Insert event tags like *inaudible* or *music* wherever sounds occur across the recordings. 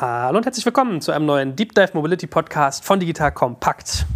Hallo und herzlich willkommen zu einem neuen Deep Dive Mobility Podcast von Digital Kompakt.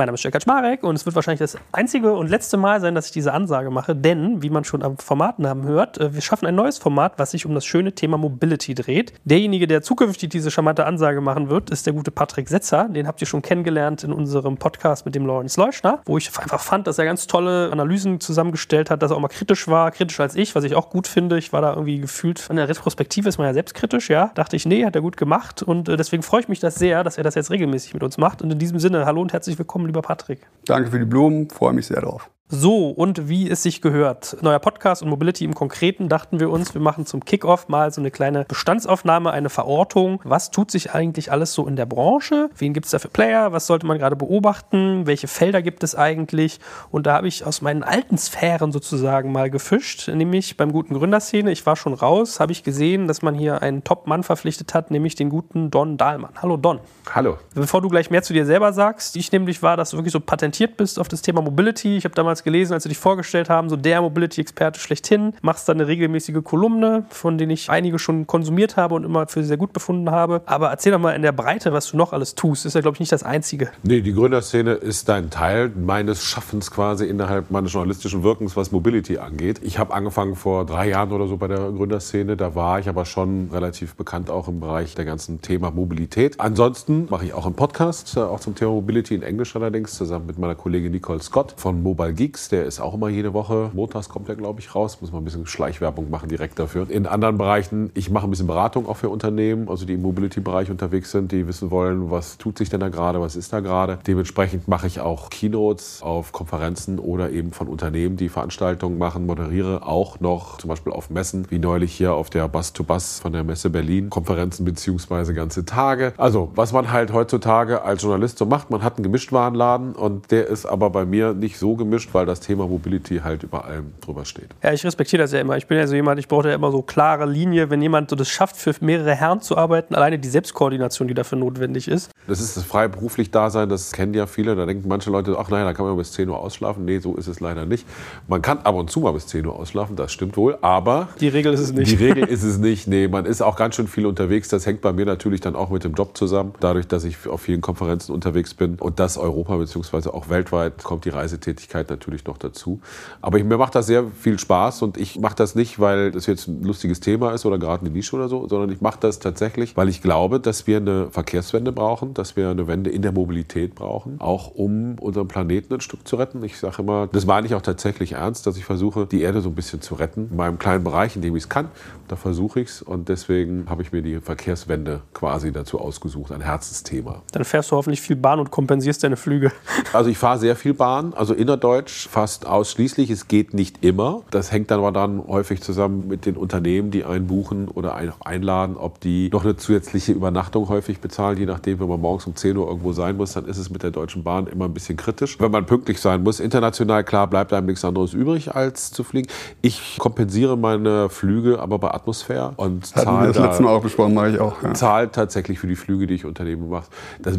Mein Name ist Jörg Kaczmarek und es wird wahrscheinlich das einzige und letzte Mal sein, dass ich diese Ansage mache, denn, wie man schon am Formatnamen hört, äh, wir schaffen ein neues Format, was sich um das schöne Thema Mobility dreht. Derjenige, der zukünftig diese charmante Ansage machen wird, ist der gute Patrick Setzer. Den habt ihr schon kennengelernt in unserem Podcast mit dem Lawrence Leuschner, wo ich einfach fand, dass er ganz tolle Analysen zusammengestellt hat, dass er auch mal kritisch war, kritischer als ich, was ich auch gut finde. Ich war da irgendwie gefühlt, in der Retrospektive ist man ja selbstkritisch, ja. Dachte ich, nee, hat er gut gemacht und äh, deswegen freue ich mich das sehr, dass er das jetzt regelmäßig mit uns macht. Und in diesem Sinne, hallo und herzlich willkommen, lieber Patrick. Danke für die Blumen, freue mich sehr drauf. So, und wie es sich gehört. Neuer Podcast und Mobility im Konkreten dachten wir uns, wir machen zum Kickoff mal so eine kleine Bestandsaufnahme, eine Verortung. Was tut sich eigentlich alles so in der Branche? Wen gibt es da für Player? Was sollte man gerade beobachten? Welche Felder gibt es eigentlich? Und da habe ich aus meinen alten Sphären sozusagen mal gefischt, nämlich beim guten Gründerszene. Ich war schon raus, habe ich gesehen, dass man hier einen Top-Mann verpflichtet hat, nämlich den guten Don Dahlmann. Hallo Don. Hallo. Bevor du gleich mehr zu dir selber sagst, ich nämlich war, dass du wirklich so patentiert bist auf das Thema Mobility. Ich habe damals damals gelesen, als sie dich vorgestellt haben, so der Mobility-Experte schlechthin. Machst dann eine regelmäßige Kolumne, von denen ich einige schon konsumiert habe und immer für sehr gut befunden habe. Aber erzähl doch mal in der Breite, was du noch alles tust. Ist ja, glaube ich, nicht das Einzige. Nee, die Gründerszene ist ein Teil meines Schaffens quasi innerhalb meines journalistischen Wirkens, was Mobility angeht. Ich habe angefangen vor drei Jahren oder so bei der Gründerszene. Da war ich aber schon relativ bekannt auch im Bereich der ganzen Thema Mobilität. Ansonsten mache ich auch einen Podcast, äh, auch zum Thema Mobility in Englisch allerdings, zusammen mit meiner Kollegin Nicole Scott von Mobile Geek Geeks, der ist auch immer jede Woche. Montags kommt der, glaube ich, raus. Muss man ein bisschen Schleichwerbung machen direkt dafür. In anderen Bereichen, ich mache ein bisschen Beratung auch für Unternehmen, also die im Mobility-Bereich unterwegs sind, die wissen wollen, was tut sich denn da gerade, was ist da gerade. Dementsprechend mache ich auch Keynotes auf Konferenzen oder eben von Unternehmen, die Veranstaltungen machen, moderiere auch noch zum Beispiel auf Messen, wie neulich hier auf der Bus-to-Bus von der Messe Berlin, Konferenzen beziehungsweise ganze Tage. Also, was man halt heutzutage als Journalist so macht, man hat einen Gemischtwarenladen und der ist aber bei mir nicht so gemischt, weil weil das Thema Mobility halt über allem drüber steht. Ja, ich respektiere das ja immer. Ich bin ja so jemand, ich brauche ja immer so klare Linie, wenn jemand so das schafft, für mehrere Herren zu arbeiten, alleine die Selbstkoordination, die dafür notwendig ist. Das ist das freiberuflich Dasein, das kennen ja viele. Da denken manche Leute, ach nein, da kann man bis 10 Uhr ausschlafen. Nee, so ist es leider nicht. Man kann ab und zu mal bis 10 Uhr ausschlafen, das stimmt wohl, aber. Die Regel ist es nicht. Die Regel ist es nicht. Nee, man ist auch ganz schön viel unterwegs. Das hängt bei mir natürlich dann auch mit dem Job zusammen. Dadurch, dass ich auf vielen Konferenzen unterwegs bin und das Europa bzw. auch weltweit kommt die Reisetätigkeit natürlich noch dazu. Aber ich, mir macht das sehr viel Spaß und ich mache das nicht, weil das jetzt ein lustiges Thema ist oder gerade eine Nische oder so, sondern ich mache das tatsächlich, weil ich glaube, dass wir eine Verkehrswende brauchen, dass wir eine Wende in der Mobilität brauchen, auch um unseren Planeten ein Stück zu retten. Ich sage immer, das meine ich auch tatsächlich ernst, dass ich versuche, die Erde so ein bisschen zu retten, in meinem kleinen Bereich, in dem ich es kann. Da versuche ich es und deswegen habe ich mir die Verkehrswende quasi dazu ausgesucht, ein Herzensthema. Dann fährst du hoffentlich viel Bahn und kompensierst deine Flüge. Also ich fahre sehr viel Bahn, also innerdeutsch fast ausschließlich. Es geht nicht immer. Das hängt dann aber dann häufig zusammen mit den Unternehmen, die einen buchen oder einen einladen, ob die noch eine zusätzliche Übernachtung häufig bezahlen. Je nachdem, wenn man morgens um 10 Uhr irgendwo sein muss, dann ist es mit der Deutschen Bahn immer ein bisschen kritisch. Wenn man pünktlich sein muss, international, klar, bleibt einem nichts anderes übrig, als zu fliegen. Ich kompensiere meine Flüge aber bei Atmosphäre und zahle das letzte Mal auch besprochen, mache ich auch. Ja. Zahle tatsächlich für die Flüge, die ich unternehme, mache.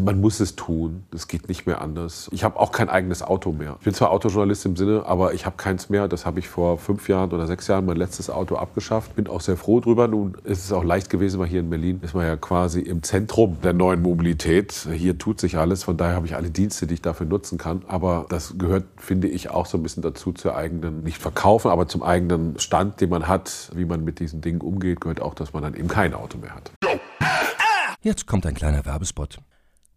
man muss es tun. Das geht nicht mehr anders. Ich habe auch kein eigenes Auto mehr. Ich bin zwar Autojournalist im Sinne, aber ich habe keins mehr. Das habe ich vor fünf Jahren oder sechs Jahren mein letztes Auto abgeschafft. Bin auch sehr froh drüber. Nun ist es auch leicht gewesen, weil hier in Berlin ist man ja quasi im Zentrum der neuen Mobilität. Hier tut sich alles. Von daher habe ich alle Dienste, die ich dafür nutzen kann. Aber das gehört, finde ich, auch so ein bisschen dazu zur eigenen, nicht verkaufen, aber zum eigenen Stand, den man hat, wie man mit diesen Dingen umgeht, gehört auch, dass man dann eben kein Auto mehr hat. Jetzt kommt ein kleiner Werbespot.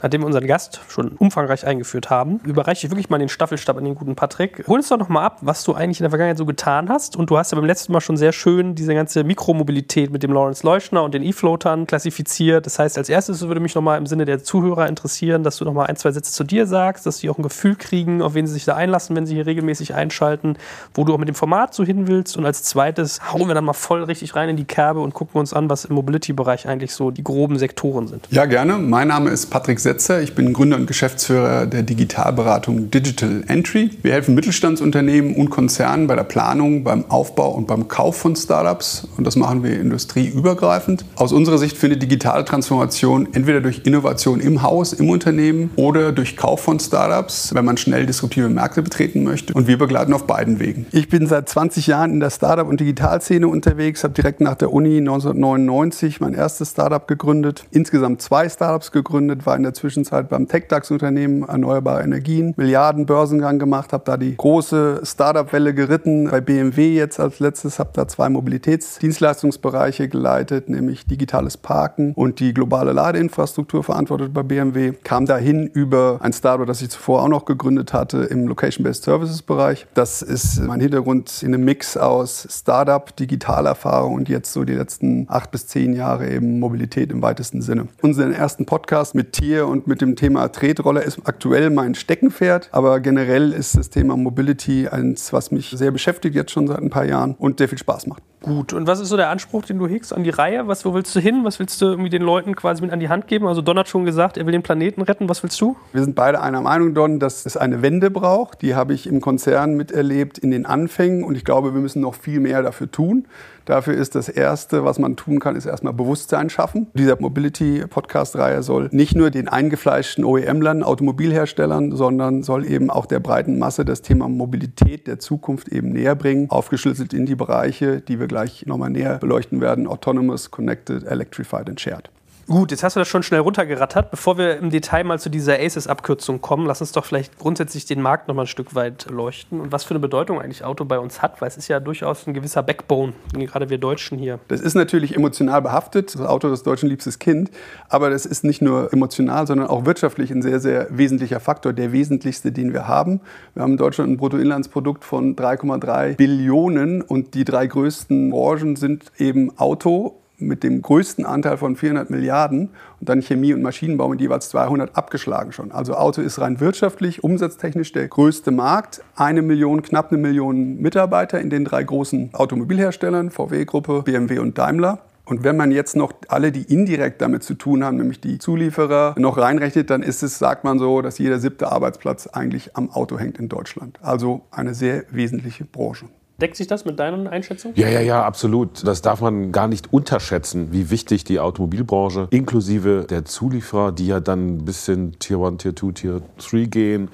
Nachdem wir unseren Gast schon umfangreich eingeführt haben, überreiche ich wirklich mal den Staffelstab an den guten Patrick. Hol uns doch noch mal ab, was du eigentlich in der Vergangenheit so getan hast. Und du hast ja beim letzten Mal schon sehr schön diese ganze Mikromobilität mit dem Lawrence Leuschner und den E-Floatern klassifiziert. Das heißt, als erstes würde mich noch mal im Sinne der Zuhörer interessieren, dass du noch mal ein, zwei Sätze zu dir sagst, dass sie auch ein Gefühl kriegen, auf wen sie sich da einlassen, wenn sie hier regelmäßig einschalten, wo du auch mit dem Format so hin willst. Und als zweites hauen wir dann mal voll richtig rein in die Kerbe und gucken uns an, was im Mobility-Bereich eigentlich so die groben Sektoren sind. Ja, gerne. Mein Name ist Patrick Setzer. Ich bin Gründer und Geschäftsführer der Digitalberatung Digital Entry. Wir helfen Mittelstandsunternehmen und Konzernen bei der Planung, beim Aufbau und beim Kauf von Startups. Und das machen wir industrieübergreifend. Aus unserer Sicht findet digitale Transformation entweder durch Innovation im Haus, im Unternehmen oder durch Kauf von Startups, wenn man schnell disruptive Märkte betreten möchte. Und wir begleiten auf beiden Wegen. Ich bin seit 20 Jahren in der Startup- und Digitalszene unterwegs, habe direkt nach der Uni 1999 mein erstes Startup gegründet, insgesamt zwei Startups gegründet, war in der Zwischenzeit Zeit beim TechDAX-Unternehmen Erneuerbare Energien, Milliarden Börsengang gemacht, habe da die große Startup-Welle geritten. Bei BMW jetzt als letztes habe da zwei Mobilitätsdienstleistungsbereiche geleitet, nämlich digitales Parken und die globale Ladeinfrastruktur verantwortet bei BMW. Kam dahin über ein Startup, das ich zuvor auch noch gegründet hatte im Location-Based Services-Bereich. Das ist mein Hintergrund in einem Mix aus Startup, Digitalerfahrung und jetzt so die letzten acht bis zehn Jahre eben Mobilität im weitesten Sinne. Unseren ersten Podcast mit Tier und mit dem Thema Tretroller ist aktuell mein Steckenpferd, aber generell ist das Thema Mobility eins, was mich sehr beschäftigt jetzt schon seit ein paar Jahren und sehr viel Spaß macht. Gut, und was ist so der Anspruch, den du hegst an die Reihe? Was, wo willst du hin? Was willst du irgendwie den Leuten quasi mit an die Hand geben? Also Don hat schon gesagt, er will den Planeten retten. Was willst du? Wir sind beide einer Meinung, Don, dass es eine Wende braucht. Die habe ich im Konzern miterlebt in den Anfängen und ich glaube, wir müssen noch viel mehr dafür tun. Dafür ist das Erste, was man tun kann, ist erstmal Bewusstsein schaffen. Diese Mobility-Podcast-Reihe soll nicht nur den eingefleischten OEM-Lern, Automobilherstellern, sondern soll eben auch der breiten Masse das Thema Mobilität der Zukunft eben näher bringen, aufgeschlüsselt in die Bereiche, die wir gleich nochmal näher beleuchten werden, Autonomous, Connected, Electrified and Shared. Gut, jetzt hast du das schon schnell runtergerattert. Bevor wir im Detail mal zu dieser ACES-Abkürzung kommen, lass uns doch vielleicht grundsätzlich den Markt noch mal ein Stück weit leuchten und was für eine Bedeutung eigentlich Auto bei uns hat, weil es ist ja durchaus ein gewisser Backbone, gerade wir Deutschen hier. Das ist natürlich emotional behaftet, das Auto das deutschen liebstes Kind, aber das ist nicht nur emotional, sondern auch wirtschaftlich ein sehr, sehr wesentlicher Faktor, der wesentlichste, den wir haben. Wir haben in Deutschland ein Bruttoinlandsprodukt von 3,3 Billionen und die drei größten Branchen sind eben Auto, mit dem größten Anteil von 400 Milliarden und dann Chemie und Maschinenbau mit jeweils 200 abgeschlagen schon. Also Auto ist rein wirtschaftlich, umsatztechnisch der größte Markt. Eine Million, knapp eine Million Mitarbeiter in den drei großen Automobilherstellern, VW-Gruppe, BMW und Daimler. Und wenn man jetzt noch alle, die indirekt damit zu tun haben, nämlich die Zulieferer, noch reinrechnet, dann ist es, sagt man so, dass jeder siebte Arbeitsplatz eigentlich am Auto hängt in Deutschland. Also eine sehr wesentliche Branche. Deckt sich das mit deinen Einschätzungen? Ja, ja, ja, absolut. Das darf man gar nicht unterschätzen, wie wichtig die Automobilbranche inklusive der Zulieferer, die ja dann ein bisschen Tier 1, Tier 2, Tier 3 gehen,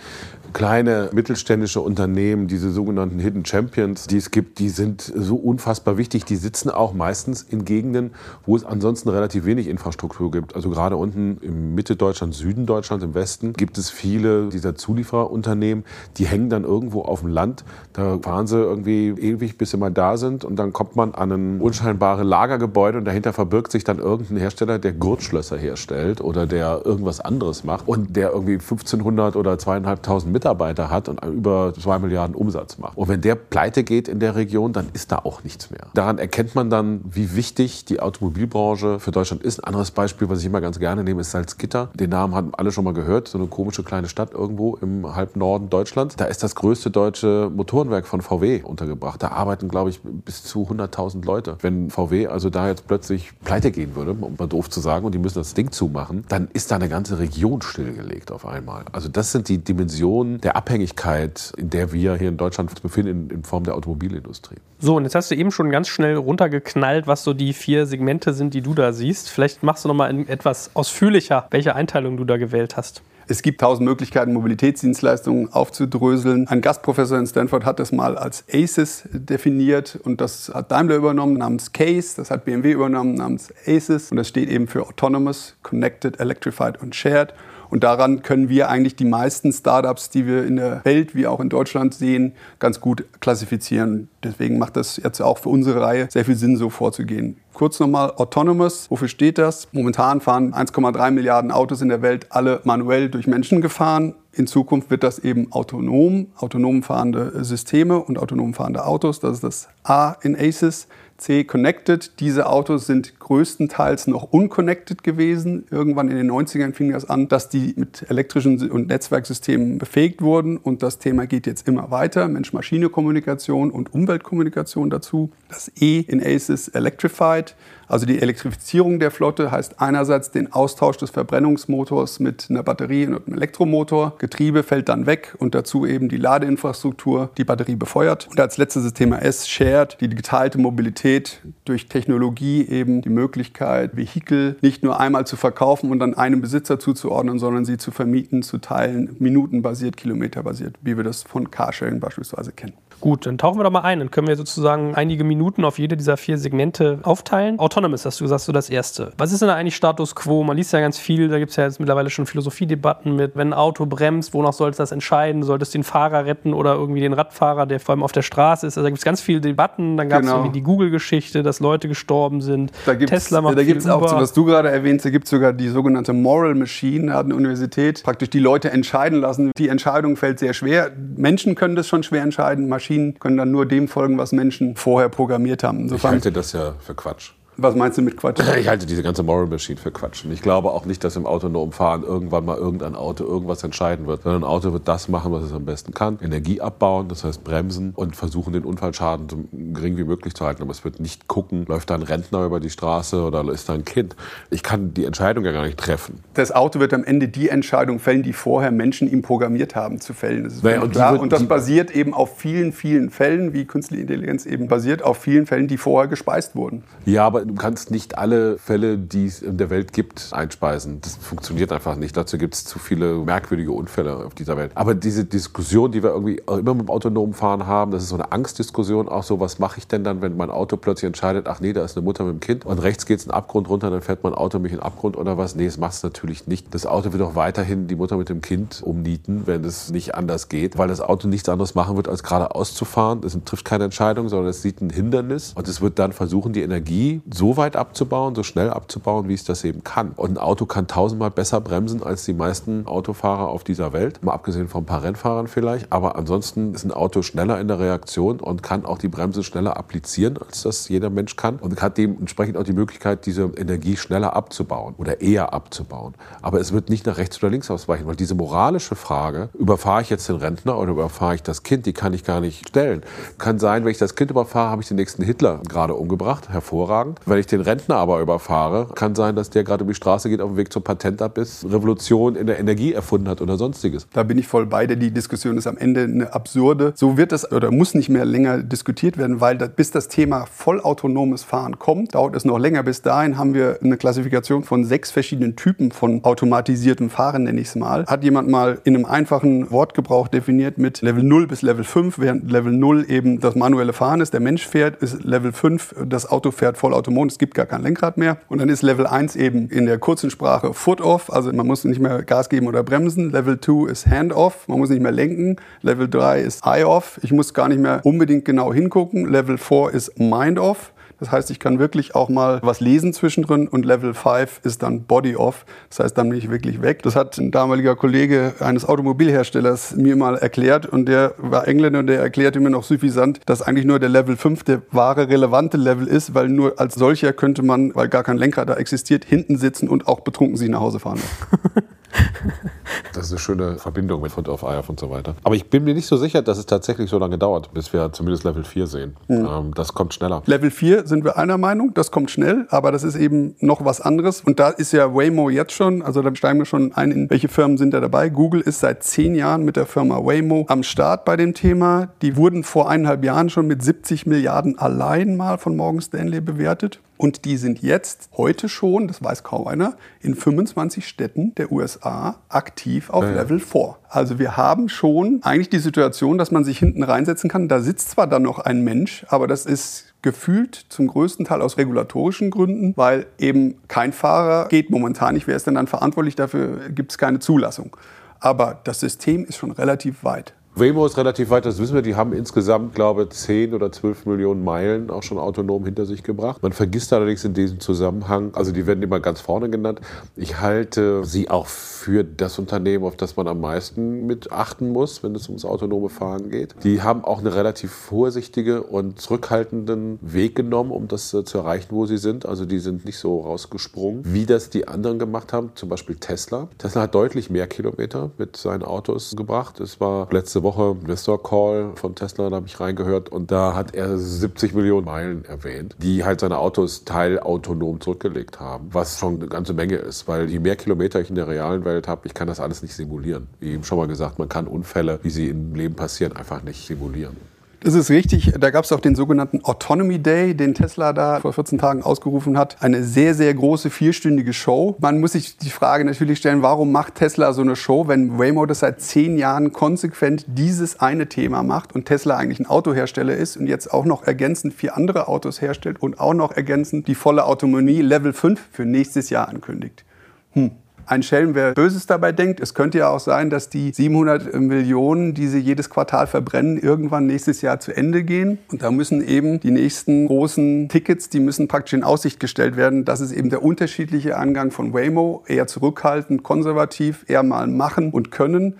kleine mittelständische Unternehmen, diese sogenannten Hidden Champions, die es gibt, die sind so unfassbar wichtig. Die sitzen auch meistens in Gegenden, wo es ansonsten relativ wenig Infrastruktur gibt. Also gerade unten im Mitte Deutschland, Süden Deutschland, im Westen gibt es viele dieser Zulieferunternehmen, die hängen dann irgendwo auf dem Land. Da fahren sie irgendwie ewig, bis sie mal da sind und dann kommt man an ein unscheinbares Lagergebäude und dahinter verbirgt sich dann irgendein Hersteller, der Gurtschlösser herstellt oder der irgendwas anderes macht und der irgendwie 1500 oder zweieinhalbtausend Mitarbeiter Mitarbeiter hat und über zwei Milliarden Umsatz macht. Und wenn der pleite geht in der Region, dann ist da auch nichts mehr. Daran erkennt man dann, wie wichtig die Automobilbranche für Deutschland ist. Ein anderes Beispiel, was ich immer ganz gerne nehme, ist Salzgitter. Den Namen haben alle schon mal gehört. So eine komische kleine Stadt irgendwo im Halbnorden Deutschlands. Da ist das größte deutsche Motorenwerk von VW untergebracht. Da arbeiten, glaube ich, bis zu 100.000 Leute. Wenn VW also da jetzt plötzlich pleite gehen würde, um mal doof zu sagen, und die müssen das Ding zumachen, dann ist da eine ganze Region stillgelegt auf einmal. Also das sind die Dimensionen, von der Abhängigkeit, in der wir hier in Deutschland uns befinden, in, in Form der Automobilindustrie. So, und jetzt hast du eben schon ganz schnell runtergeknallt, was so die vier Segmente sind, die du da siehst. Vielleicht machst du noch mal etwas ausführlicher, welche Einteilung du da gewählt hast. Es gibt tausend Möglichkeiten, Mobilitätsdienstleistungen aufzudröseln. Ein Gastprofessor in Stanford hat das mal als ACES definiert und das hat Daimler übernommen namens CASE, das hat BMW übernommen namens ACES und das steht eben für Autonomous, Connected, Electrified und Shared. Und daran können wir eigentlich die meisten Startups, die wir in der Welt wie auch in Deutschland sehen, ganz gut klassifizieren. Deswegen macht das jetzt auch für unsere Reihe sehr viel Sinn, so vorzugehen. Kurz nochmal Autonomous. Wofür steht das? Momentan fahren 1,3 Milliarden Autos in der Welt alle manuell durch Menschen gefahren. In Zukunft wird das eben autonom, autonom fahrende Systeme und autonom fahrende Autos. Das ist das A in ACES. C connected. Diese Autos sind größtenteils noch unconnected gewesen. Irgendwann in den 90ern fing das an, dass die mit elektrischen und Netzwerksystemen befähigt wurden. Und das Thema geht jetzt immer weiter. Mensch-Maschine-Kommunikation und Umweltkommunikation dazu. Das E in ACES Electrified. Also die Elektrifizierung der Flotte heißt einerseits den Austausch des Verbrennungsmotors mit einer Batterie und einem Elektromotor. Getriebe fällt dann weg und dazu eben die Ladeinfrastruktur, die Batterie befeuert. Und als letztes Thema S, Shared, die geteilte Mobilität durch Technologie eben die Möglichkeit, Vehikel nicht nur einmal zu verkaufen und dann einem Besitzer zuzuordnen, sondern sie zu vermieten, zu teilen, minutenbasiert, kilometerbasiert, wie wir das von Carsharing beispielsweise kennen. Gut, dann tauchen wir doch mal ein. Dann können wir sozusagen einige Minuten auf jede dieser vier Segmente aufteilen. Autonomous, hast du gesagt, so das erste. Was ist denn da eigentlich Status quo? Man liest ja ganz viel, da gibt es ja jetzt mittlerweile schon Philosophiedebatten mit, wenn ein Auto bremst, wonach sollte das entscheiden? Sollte es den Fahrer retten oder irgendwie den Radfahrer, der vor allem auf der Straße ist? Also da gibt es ganz viele Debatten. Dann gab es genau. irgendwie die Google-Geschichte, dass Leute gestorben sind. Da gibt's, Tesla macht Da gibt es auch, so, was du gerade erwähnst, da gibt es sogar die sogenannte Moral Machine, da hat eine Universität praktisch die Leute entscheiden lassen. Die Entscheidung fällt sehr schwer. Menschen können das schon schwer entscheiden, Maschinen können dann nur dem folgen, was Menschen vorher programmiert haben. Insofern, ich halte das ja für Quatsch. Was meinst du mit Quatsch? *laughs* Ich halte diese ganze Moral Machine für Quatsch. Und ich glaube auch nicht, dass im autonomen Fahren irgendwann mal irgendein Auto irgendwas entscheiden wird. Sondern ein Auto wird das machen, was es am besten kann. Energie abbauen, das heißt bremsen und versuchen, den Unfallschaden so gering wie möglich zu halten. Aber es wird nicht gucken, läuft da ein Rentner über die Straße oder ist da ein Kind. Ich kann die Entscheidung ja gar nicht treffen. Das Auto wird am Ende die Entscheidung fällen, die vorher Menschen ihm programmiert haben zu fällen. Das ist naja, und, klar. Wird, und das basiert eben auf vielen, vielen Fällen, wie künstliche Intelligenz eben basiert, auf vielen Fällen, die vorher gespeist wurden. Ja, aber du kannst nicht alle Fälle, die es in der Welt gibt, einspeisen. Das funktioniert einfach nicht. Dazu gibt es zu viele merkwürdige Unfälle auf dieser Welt. Aber diese Diskussion, die wir irgendwie immer mit dem autonomen Fahren haben, das ist so eine Angstdiskussion. Auch so, was mache ich denn dann, wenn mein Auto plötzlich entscheidet, ach nee, da ist eine Mutter mit dem Kind und rechts geht es einen Abgrund runter, dann fährt mein Auto mich in den Abgrund oder was? Nee, das macht es natürlich nicht. Das Auto wird auch weiterhin die Mutter mit dem Kind umnieten, wenn es nicht anders geht, weil das Auto nichts anderes machen wird, als geradeaus zu. Es trifft keine Entscheidung, sondern es sieht ein Hindernis und es wird dann versuchen, die Energie so weit abzubauen, so schnell abzubauen, wie es das eben kann. Und ein Auto kann tausendmal besser bremsen als die meisten Autofahrer auf dieser Welt. Mal abgesehen von ein paar Rennfahrern vielleicht. Aber ansonsten ist ein Auto schneller in der Reaktion und kann auch die Bremse schneller applizieren, als das jeder Mensch kann. Und hat dementsprechend auch die Möglichkeit, diese Energie schneller abzubauen oder eher abzubauen. Aber es wird nicht nach rechts oder links ausweichen, weil diese moralische Frage, überfahre ich jetzt den Rentner oder überfahre ich das Kind, die kann ich gar nicht stellen. Kann sein, wenn ich das Kind überfahre, habe ich den nächsten Hitler gerade umgebracht. Hervorragend. Wenn ich den Rentner aber überfahre, kann sein, dass der gerade über die Straße geht, auf dem Weg zum Patentabiss, Revolution in der Energie erfunden hat oder sonstiges. Da bin ich voll bei dir. Die Diskussion ist am Ende eine absurde. So wird es oder muss nicht mehr länger diskutiert werden, weil das, bis das Thema vollautonomes Fahren kommt, dauert es noch länger. Bis dahin haben wir eine Klassifikation von sechs verschiedenen Typen von automatisiertem Fahren, nenne ich es mal. Hat jemand mal in einem einfachen Wortgebrauch definiert mit Level 0 bis Level 5, während Level 0 eben das manuelle Fahren ist, der Mensch fährt, ist Level 5, das Auto fährt vollautonom, es gibt gar kein. Lenkrad mehr. Und dann ist Level 1 eben in der kurzen Sprache Foot off, also man muss nicht mehr Gas geben oder bremsen. Level 2 ist Hand off, man muss nicht mehr lenken. Level 3 ist Eye off, ich muss gar nicht mehr unbedingt genau hingucken. Level 4 ist Mind off. Das heißt, ich kann wirklich auch mal was lesen zwischendrin und Level 5 ist dann Body Off. Das heißt, dann bin ich wirklich weg. Das hat ein damaliger Kollege eines Automobilherstellers mir mal erklärt und der war Engländer und der erklärte mir noch suffisant, dass eigentlich nur der Level 5 der wahre relevante Level ist, weil nur als solcher könnte man, weil gar kein Lenkrad da existiert, hinten sitzen und auch betrunken sich nach Hause fahren. *laughs* Das ist eine schöne Verbindung mit Foot of IF und so weiter. Aber ich bin mir nicht so sicher, dass es tatsächlich so lange dauert, bis wir zumindest Level 4 sehen. Mhm. Ähm, das kommt schneller. Level 4 sind wir einer Meinung, das kommt schnell, aber das ist eben noch was anderes. Und da ist ja Waymo jetzt schon, also da steigen wir schon ein, in welche Firmen sind da dabei. Google ist seit zehn Jahren mit der Firma Waymo am Start bei dem Thema. Die wurden vor eineinhalb Jahren schon mit 70 Milliarden allein mal von Morgan Stanley bewertet. Und die sind jetzt heute schon, das weiß kaum einer, in 25 Städten der USA aktiv auf ja, Level 4. Also wir haben schon eigentlich die Situation, dass man sich hinten reinsetzen kann. Da sitzt zwar dann noch ein Mensch, aber das ist gefühlt zum größten Teil aus regulatorischen Gründen, weil eben kein Fahrer geht momentan nicht. Wer ist denn dann verantwortlich? Dafür gibt es keine Zulassung. Aber das System ist schon relativ weit. Waymo ist relativ weit, das wissen wir. Die haben insgesamt, glaube ich, 10 oder 12 Millionen Meilen auch schon autonom hinter sich gebracht. Man vergisst allerdings in diesem Zusammenhang, also die werden immer ganz vorne genannt. Ich halte sie auch für das Unternehmen, auf das man am meisten mit achten muss, wenn es ums autonome Fahren geht. Die haben auch einen relativ vorsichtige und zurückhaltenden Weg genommen, um das äh, zu erreichen, wo sie sind. Also die sind nicht so rausgesprungen, wie das die anderen gemacht haben, zum Beispiel Tesla. Tesla hat deutlich mehr Kilometer mit seinen Autos gebracht. Es war letzte Woche Investor Call von Tesla, da habe ich reingehört und da hat er 70 Millionen Meilen erwähnt, die halt seine Autos teilautonom zurückgelegt haben, was schon eine ganze Menge ist, weil je mehr Kilometer ich in der realen Welt habe, ich kann das alles nicht simulieren. Wie eben schon mal gesagt, man kann Unfälle, wie sie im Leben passieren, einfach nicht simulieren. Das ist richtig. Da gab es auch den sogenannten Autonomy Day, den Tesla da vor 14 Tagen ausgerufen hat. Eine sehr, sehr große vierstündige Show. Man muss sich die Frage natürlich stellen, warum macht Tesla so eine Show, wenn Waymo das seit zehn Jahren konsequent dieses eine Thema macht und Tesla eigentlich ein Autohersteller ist und jetzt auch noch ergänzend vier andere Autos herstellt und auch noch ergänzend die volle Autonomie Level 5 für nächstes Jahr ankündigt. Hm ein Schelm, wer Böses dabei denkt. Es könnte ja auch sein, dass die 700 Millionen, die sie jedes Quartal verbrennen, irgendwann nächstes Jahr zu Ende gehen. Und da müssen eben die nächsten großen Tickets, die müssen praktisch in Aussicht gestellt werden. Das ist eben der unterschiedliche Angang von Waymo, eher zurückhaltend, konservativ, eher mal machen und können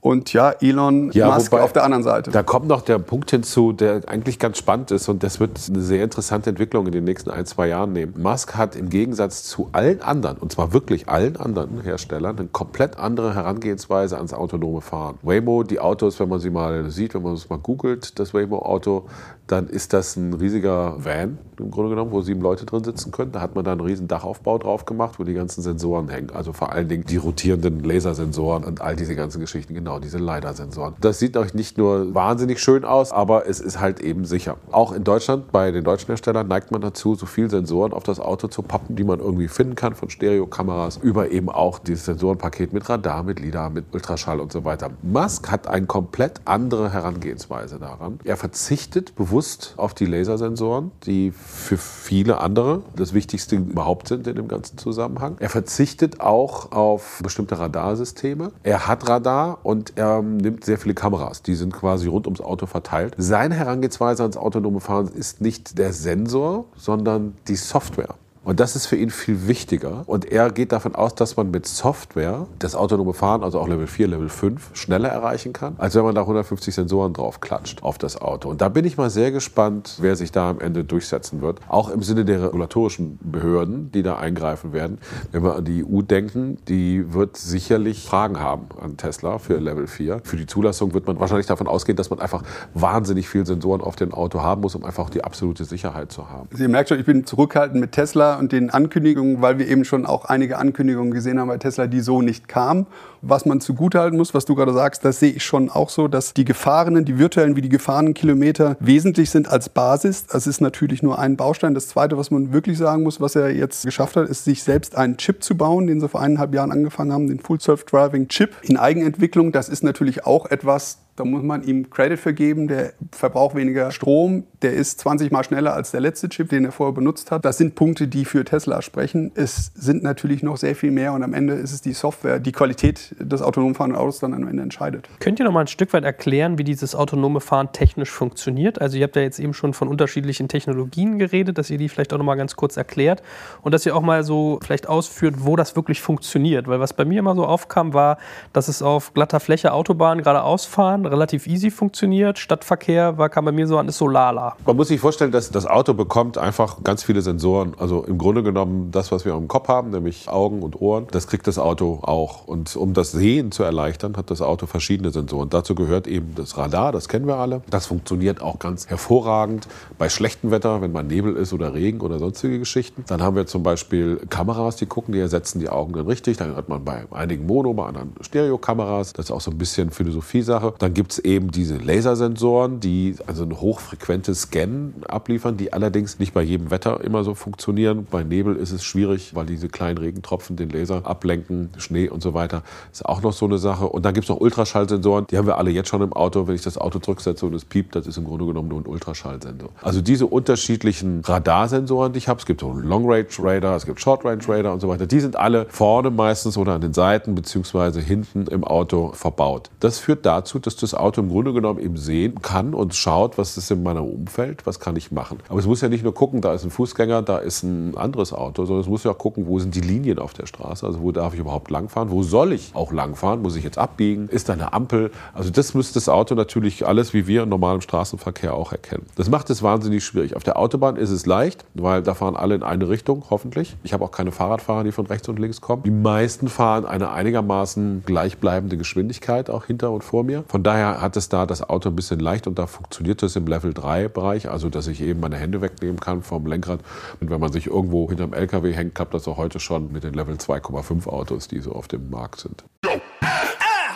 und ja, Elon ja, Musk wobei, auf der anderen Seite. Da kommt noch der Punkt hinzu, der eigentlich ganz spannend ist und das wird eine sehr interessante Entwicklung in den nächsten ein, zwei Jahren nehmen. Musk hat im Gegensatz zu allen anderen, und zwar wirklich allen anderen Herstellern, eine komplett andere Herangehensweise ans autonome Fahren. Waymo, die Autos, wenn man sie mal sieht, wenn man es mal googelt, das Waymo-Auto, dann ist das ein riesiger Van im Grunde genommen, wo sieben Leute drin sitzen können. Da hat man da einen riesen Dachaufbau drauf gemacht, wo die ganzen Sensoren hängen. Also vor allen Dingen die rotierenden Lasersensoren und all diese ganzen Geschichten. Genau, diese LiDAR-Sensoren. Das sieht euch nicht nur wahnsinnig schön aus, aber es ist halt eben sicher. Auch in Deutschland, bei den deutschen Herstellern, neigt man dazu, so viele Sensoren auf das Auto zu pappen, die man irgendwie finden kann, von Stereokameras über eben auch dieses Sensorenpaket mit Radar, mit LiDAR, mit Ultraschall und so weiter. Musk hat eine komplett andere Herangehensweise daran. Er verzichtet bewusst bewusst auf die Lasersensoren, die für viele andere das Wichtigste überhaupt sind in dem ganzen Zusammenhang. Er verzichtet auch auf bestimmte Radarsysteme. Er hat Radar und er nimmt sehr viele Kameras. Die sind quasi rund ums Auto verteilt. Seine Herangehensweise ans autonome Fahren ist nicht der Sensor, sondern die Software. Und das ist für ihn viel wichtiger. Und er geht davon aus, dass man mit Software das autonome Fahren, also auch Level 4, Level 5, schneller erreichen kann, als wenn man da 150 Sensoren drauf klatscht auf das Auto. Und da bin ich mal sehr gespannt, wer sich da am Ende durchsetzen wird. Auch im Sinne der regulatorischen Behörden, die da eingreifen werden. Wenn wir an die EU denken, die wird sicherlich Fragen haben an Tesla für Level 4. Für die Zulassung wird man wahrscheinlich davon ausgehen, dass man einfach wahnsinnig viele Sensoren auf dem Auto haben muss, um einfach die absolute Sicherheit zu haben. Sie merkt schon, ich bin zurückhaltend mit Tesla und den Ankündigungen, weil wir eben schon auch einige Ankündigungen gesehen haben bei Tesla, die so nicht kamen. Was man zugutehalten muss, was du gerade sagst, das sehe ich schon auch so, dass die gefahrenen, die virtuellen wie die gefahrenen Kilometer wesentlich sind als Basis. Das ist natürlich nur ein Baustein. Das Zweite, was man wirklich sagen muss, was er jetzt geschafft hat, ist, sich selbst einen Chip zu bauen, den sie vor eineinhalb Jahren angefangen haben, den Full Self-Driving Chip in Eigenentwicklung. Das ist natürlich auch etwas, da muss man ihm Credit für geben. Der verbraucht weniger Strom. Der ist 20 mal schneller als der letzte Chip, den er vorher benutzt hat. Das sind Punkte, die für Tesla sprechen. Es sind natürlich noch sehr viel mehr und am Ende ist es die Software, die Qualität des autonom fahrenden Autos dann am Ende entscheidet. Könnt ihr noch mal ein Stück weit erklären, wie dieses autonome Fahren technisch funktioniert? Also ihr habt ja jetzt eben schon von unterschiedlichen Technologien geredet, dass ihr die vielleicht auch noch mal ganz kurz erklärt und dass ihr auch mal so vielleicht ausführt, wo das wirklich funktioniert. Weil was bei mir immer so aufkam, war, dass es auf glatter Fläche Autobahnen geradeaus fahren relativ easy funktioniert. Stadtverkehr war, kam bei mir so an, ist so lala. Man muss sich vorstellen, dass das Auto bekommt einfach ganz viele Sensoren. Also im Grunde genommen das, was wir im Kopf haben, nämlich Augen und Ohren, das kriegt das Auto auch. Und um das Sehen zu erleichtern, hat das Auto verschiedene Sensoren. Dazu gehört eben das Radar, das kennen wir alle. Das funktioniert auch ganz hervorragend bei schlechtem Wetter, wenn mal Nebel ist oder Regen oder sonstige Geschichten. Dann haben wir zum Beispiel Kameras, die gucken, die ersetzen die Augen dann richtig. Dann hat man bei einigen Mono, bei anderen Stereokameras. Das ist auch so ein bisschen Philosophie-Sache. Dann gibt es eben diese Lasersensoren, die also ein hochfrequentes Scan abliefern, die allerdings nicht bei jedem Wetter immer so funktionieren. Bei Nebel ist es schwierig, weil diese kleinen Regentropfen den Laser ablenken, Schnee und so weiter. Ist auch noch so eine Sache. Und dann gibt es noch Ultraschallsensoren, die haben wir alle jetzt schon im Auto. Wenn ich das Auto zurücksetze und es piept, das ist im Grunde genommen nur ein Ultraschallsensor. Also diese unterschiedlichen Radarsensoren, die ich habe, es gibt so einen Long Range Radar, es gibt Short Range Radar und so weiter, die sind alle vorne meistens oder an den Seiten beziehungsweise hinten im Auto verbaut. Das führt dazu, dass das Auto im Grunde genommen eben sehen kann und schaut, was ist in meinem Umfeld, was kann ich machen. Aber es muss ja nicht nur gucken, da ist ein Fußgänger, da ist ein anderes Auto, sondern es muss ja auch gucken, wo sind die Linien auf der Straße, also wo darf ich überhaupt langfahren, wo soll ich auch langfahren, muss ich jetzt abbiegen, ist da eine Ampel. Also das müsste das Auto natürlich alles wie wir in normalem Straßenverkehr auch erkennen. Das macht es wahnsinnig schwierig. Auf der Autobahn ist es leicht, weil da fahren alle in eine Richtung, hoffentlich. Ich habe auch keine Fahrradfahrer, die von rechts und links kommen. Die meisten fahren eine einigermaßen gleichbleibende Geschwindigkeit auch hinter und vor mir. Von daher hat es da das Auto ein bisschen leicht und da funktioniert es im Level 3 Bereich, also dass ich eben meine Hände wegnehmen kann vom Lenkrad. Und wenn man sich irgendwo hinterm LKW hängt, klappt das auch heute schon mit den Level 2,5 Autos, die so auf dem Markt sind.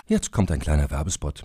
Jetzt kommt ein kleiner Werbespot.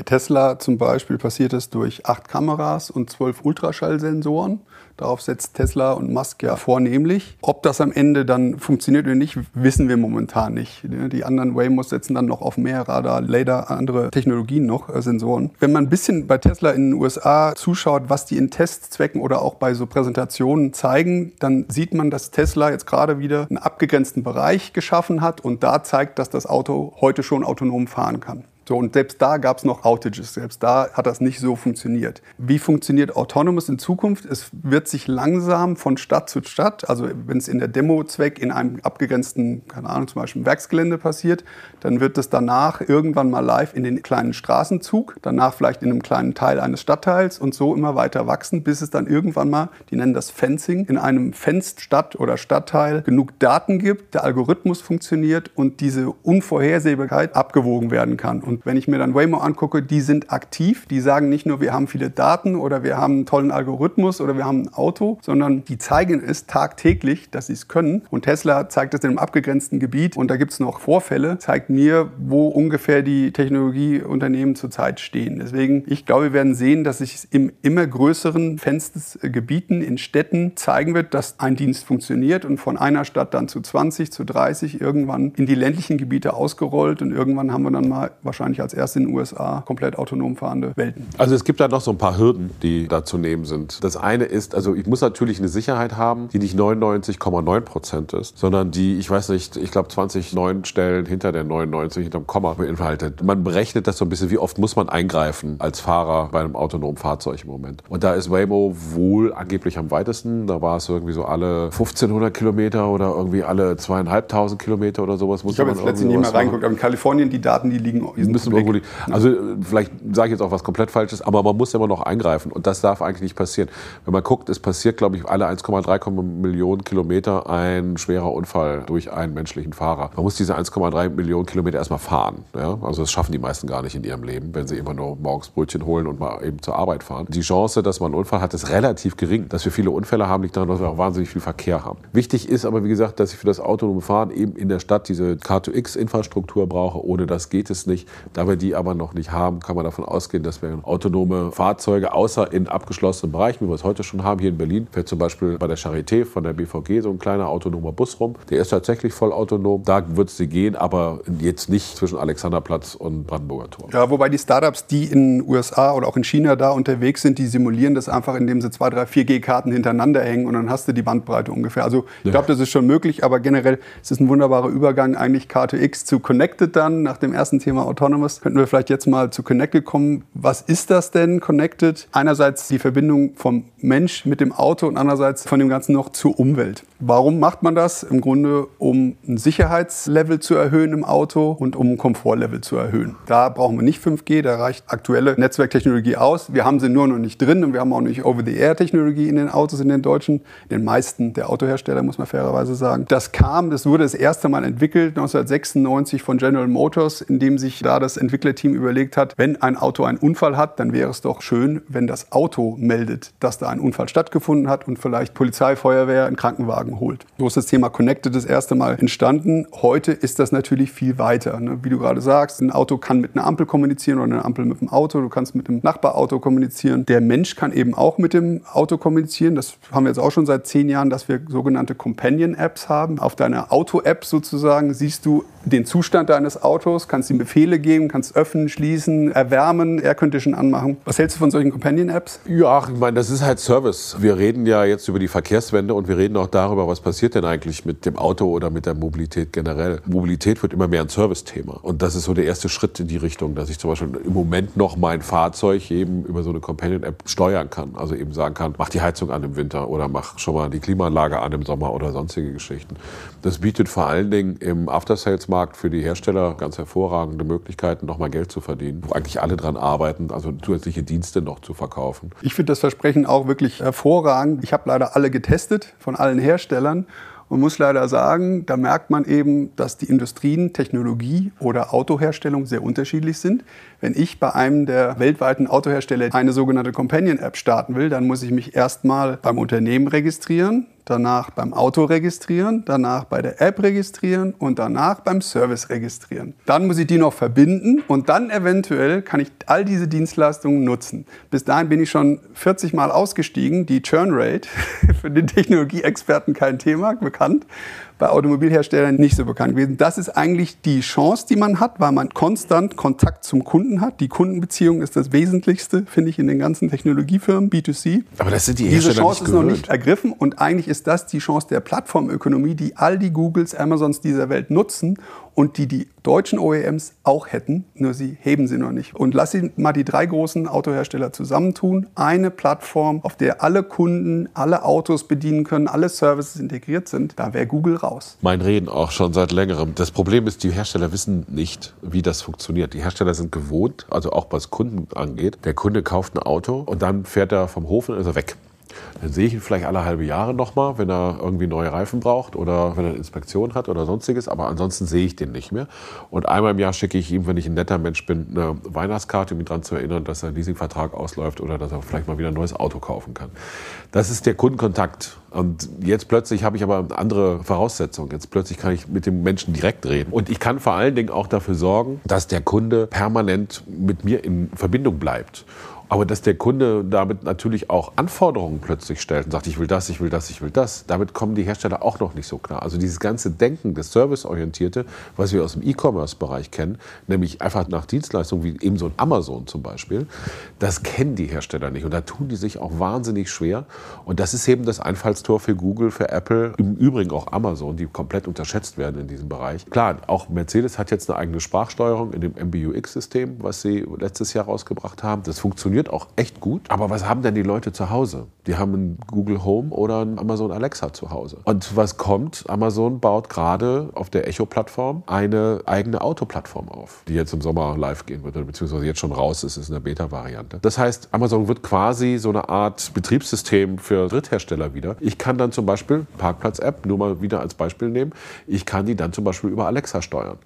Bei Tesla zum Beispiel passiert es durch acht Kameras und zwölf Ultraschallsensoren. Darauf setzt Tesla und Musk ja vornehmlich. Ob das am Ende dann funktioniert oder nicht, wissen wir momentan nicht. Die anderen Waymos setzen dann noch auf mehr Radar, Lader, andere Technologien noch, äh, Sensoren. Wenn man ein bisschen bei Tesla in den USA zuschaut, was die in Testzwecken oder auch bei so Präsentationen zeigen, dann sieht man, dass Tesla jetzt gerade wieder einen abgegrenzten Bereich geschaffen hat und da zeigt, dass das Auto heute schon autonom fahren kann. So, und selbst da gab es noch Outages, selbst da hat das nicht so funktioniert. Wie funktioniert Autonomous in Zukunft? Es wird sich langsam von Stadt zu Stadt, also wenn es in der Demo-Zweck in einem abgegrenzten, keine Ahnung, zum Beispiel Werksgelände passiert, dann wird es danach irgendwann mal live in den kleinen Straßenzug, danach vielleicht in einem kleinen Teil eines Stadtteils und so immer weiter wachsen, bis es dann irgendwann mal, die nennen das Fencing, in einem Fenced oder Stadtteil genug Daten gibt, der Algorithmus funktioniert und diese Unvorhersehbarkeit abgewogen werden kann. Und wenn ich mir dann Waymo angucke, die sind aktiv. Die sagen nicht nur, wir haben viele Daten oder wir haben einen tollen Algorithmus oder wir haben ein Auto, sondern die zeigen es tagtäglich, dass sie es können. Und Tesla zeigt es in einem abgegrenzten Gebiet. Und da gibt es noch Vorfälle, zeigt mir, wo ungefähr die Technologieunternehmen zurzeit stehen. Deswegen, ich glaube, wir werden sehen, dass sich im immer größeren Fenstergebieten in Städten zeigen wird, dass ein Dienst funktioniert und von einer Stadt dann zu 20, zu 30 irgendwann in die ländlichen Gebiete ausgerollt und irgendwann haben wir dann mal wahrscheinlich wahrscheinlich als erste in den USA komplett autonom fahrende Welten. Also es gibt da noch so ein paar Hürden, die da zu nehmen sind. Das eine ist, also ich muss natürlich eine Sicherheit haben, die nicht 99,9 Prozent ist, sondern die, ich weiß nicht, ich glaube 20 neun Stellen hinter der 99 hinterm Komma beinhaltet. Man berechnet das so ein bisschen, wie oft muss man eingreifen als Fahrer bei einem autonomen Fahrzeug im Moment. Und da ist Waymo wohl angeblich am weitesten. Da war es irgendwie so alle 1500 Kilometer oder irgendwie alle zweieinhalbtausend Kilometer oder sowas. Muss ich habe jetzt letztens nicht mehr reingeguckt, aber in Kalifornien die Daten, die liegen, die müssen irgendwo liegen. Also vielleicht sage ich jetzt auch was komplett Falsches, aber man muss immer noch eingreifen und das darf eigentlich nicht passieren. Wenn man guckt, es passiert, glaube ich, alle 1,3 Millionen Kilometer ein schwerer Unfall durch einen menschlichen Fahrer. Man muss diese 1,3 Millionen Kilometer erstmal fahren. Ja? Also das schaffen die meisten gar nicht in ihrem Leben, wenn sie immer nur morgens Brötchen holen und mal eben zur Arbeit fahren. Die Chance, dass man einen Unfall hat, ist relativ gering. Dass wir viele Unfälle haben, liegt daran, dass wir auch wahnsinnig viel Verkehr haben. Wichtig ist aber, wie gesagt, dass ich für das autonome Fahren eben in der Stadt diese K2X-Infrastruktur brauche. Ohne das geht es nicht. Da wir die aber noch nicht haben, kann man davon ausgehen, dass wir autonome Fahrzeuge, außer in abgeschlossenen Bereichen, wie wir es heute schon haben, hier in Berlin, fährt zum Beispiel bei der Charité von der BVG so ein kleiner autonomer Bus rum. Der ist tatsächlich voll autonom. Da wird sie gehen, aber jetzt nicht zwischen Alexanderplatz und Brandenburger Tor. Ja, wobei die Startups, die in den USA oder auch in China da unterwegs sind, die simulieren das einfach, indem sie zwei, drei, vier G-Karten hintereinander hängen und dann hast du die Bandbreite ungefähr. Also ich ja. glaube, das ist schon möglich, aber generell ist es ein wunderbarer Übergang eigentlich K2X zu Connected dann. Nach dem ersten Thema Autonomous könnten wir vielleicht jetzt mal zu Connected kommen. Was ist das denn, Connected? Einerseits die Verbindung vom Mensch mit dem Auto und andererseits von dem Ganzen noch zur Umwelt. Warum macht man das? Im Grunde, um ein Sicherheitslevel zu erhöhen im Auto und um ein Komfortlevel zu erhöhen. Da brauchen wir nicht 5G, da reicht aktuelle Netzwerktechnologie aus. Wir haben sie nur noch nicht drin und wir haben auch nicht Over-the-Air-Technologie in den Autos, in den deutschen, in den meisten der Autohersteller, muss man fairerweise sagen. Das kam, das wurde das erste Mal entwickelt 1996 von General Motors, in dem sich da das Entwicklerteam überlegt hat, wenn ein Auto einen Unfall hat, dann wäre es doch schön, wenn das Auto meldet, dass da ein Unfall stattgefunden hat und vielleicht Polizei, Feuerwehr, einen Krankenwagen holt. So ist das Thema Connected das erste Mal entstanden. Heute ist das natürlich viel weiter. Ne? Wie du gerade sagst, ein Auto kann mit einer Ampel kommunizieren oder eine Ampel mit dem Auto. Du kannst mit dem Nachbarauto kommunizieren. Der Mensch kann eben auch mit dem Auto kommunizieren. Das haben wir jetzt auch schon seit zehn Jahren, dass wir sogenannte Companion-Apps haben. Auf deiner Auto-App sozusagen siehst du den Zustand deines Autos, kannst ihm Befehle geben, kannst öffnen, schließen, erwärmen, Air Condition anmachen. Was hältst du von solchen Companion-Apps? Ja, ich meine, das ist halt Service. Wir reden ja jetzt über die Verkehrswende und wir reden auch darüber, was passiert denn eigentlich mit dem Auto oder mit der Mobilität generell. Mobilität wird immer mehr ein Service-Thema. Und das ist so der erste Schritt in die Richtung, dass ich zum Beispiel im Moment noch mein Fahrzeug eben über so eine Companion-App steuern kann. Also eben sagen kann, mach die Heizung an im Winter oder mach schon mal die Klimaanlage an im Sommer oder sonstige Geschichten. Das bietet vor allen Dingen im After-Sales-Markt für die Hersteller ganz hervorragende Möglichkeiten, nochmal Geld zu verdienen, wo eigentlich alle dran arbeiten, also zusätzliche Dienste noch zu verkaufen. Ich finde das Versprechen auch wirklich hervorragend. Ich habe leider alle getestet von allen Herstellern und muss leider sagen, da merkt man eben, dass die Industrien, Technologie oder Autoherstellung sehr unterschiedlich sind. Wenn ich bei einem der weltweiten Autohersteller eine sogenannte Companion-App starten will, dann muss ich mich erstmal beim Unternehmen registrieren danach beim Auto registrieren, danach bei der App registrieren und danach beim Service registrieren. Dann muss ich die noch verbinden und dann eventuell kann ich all diese Dienstleistungen nutzen. Bis dahin bin ich schon 40 Mal ausgestiegen. Die Churn Rate, *laughs* für den Technologieexperten kein Thema, bekannt bei Automobilherstellern nicht so bekannt gewesen. Das ist eigentlich die Chance, die man hat, weil man konstant Kontakt zum Kunden hat. Die Kundenbeziehung ist das Wesentlichste, finde ich, in den ganzen Technologiefirmen, B2C. Aber das sind die Hersteller Diese Chance ist noch nicht ergriffen und eigentlich ist das die Chance der Plattformökonomie, die all die Googles, Amazons dieser Welt nutzen und die die deutschen OEMs auch hätten, nur sie heben sie noch nicht. Und lass sie mal die drei großen Autohersteller zusammentun. Eine Plattform, auf der alle Kunden alle Autos bedienen können, alle Services integriert sind. Da wäre Google raus. Mein Reden auch schon seit längerem. Das Problem ist, die Hersteller wissen nicht, wie das funktioniert. Die Hersteller sind gewohnt, also auch was Kunden angeht. Der Kunde kauft ein Auto und dann fährt er vom Hof und ist er weg. Dann sehe ich ihn vielleicht alle halbe Jahre nochmal, wenn er irgendwie neue Reifen braucht oder wenn er eine Inspektion hat oder sonstiges. Aber ansonsten sehe ich den nicht mehr. Und einmal im Jahr schicke ich ihm, wenn ich ein netter Mensch bin, eine Weihnachtskarte, um ihn daran zu erinnern, dass sein Leasingvertrag ausläuft oder dass er vielleicht mal wieder ein neues Auto kaufen kann. Das ist der Kundenkontakt. Und jetzt plötzlich habe ich aber andere Voraussetzungen. Jetzt plötzlich kann ich mit dem Menschen direkt reden. Und ich kann vor allen Dingen auch dafür sorgen, dass der Kunde permanent mit mir in Verbindung bleibt. Aber dass der Kunde damit natürlich auch Anforderungen plötzlich stellt und sagt, ich will das, ich will das, ich will das, damit kommen die Hersteller auch noch nicht so klar. Also dieses ganze Denken, das Serviceorientierte, was wir aus dem E-Commerce-Bereich kennen, nämlich einfach nach Dienstleistungen wie eben so ein Amazon zum Beispiel, das kennen die Hersteller nicht. Und da tun die sich auch wahnsinnig schwer. Und das ist eben das Einfallstor für Google, für Apple, im Übrigen auch Amazon, die komplett unterschätzt werden in diesem Bereich. Klar, auch Mercedes hat jetzt eine eigene Sprachsteuerung in dem MBUX-System, was sie letztes Jahr rausgebracht haben. Das funktioniert auch echt gut. Aber was haben denn die Leute zu Hause? Die haben ein Google Home oder ein Amazon Alexa zu Hause. Und was kommt? Amazon baut gerade auf der Echo-Plattform eine eigene Autoplattform auf, die jetzt im Sommer live gehen wird, beziehungsweise jetzt schon raus ist, ist in der Beta-Variante. Das heißt, Amazon wird quasi so eine Art Betriebssystem für Dritthersteller wieder. Ich kann dann zum Beispiel Parkplatz-App, nur mal wieder als Beispiel nehmen, ich kann die dann zum Beispiel über Alexa steuern.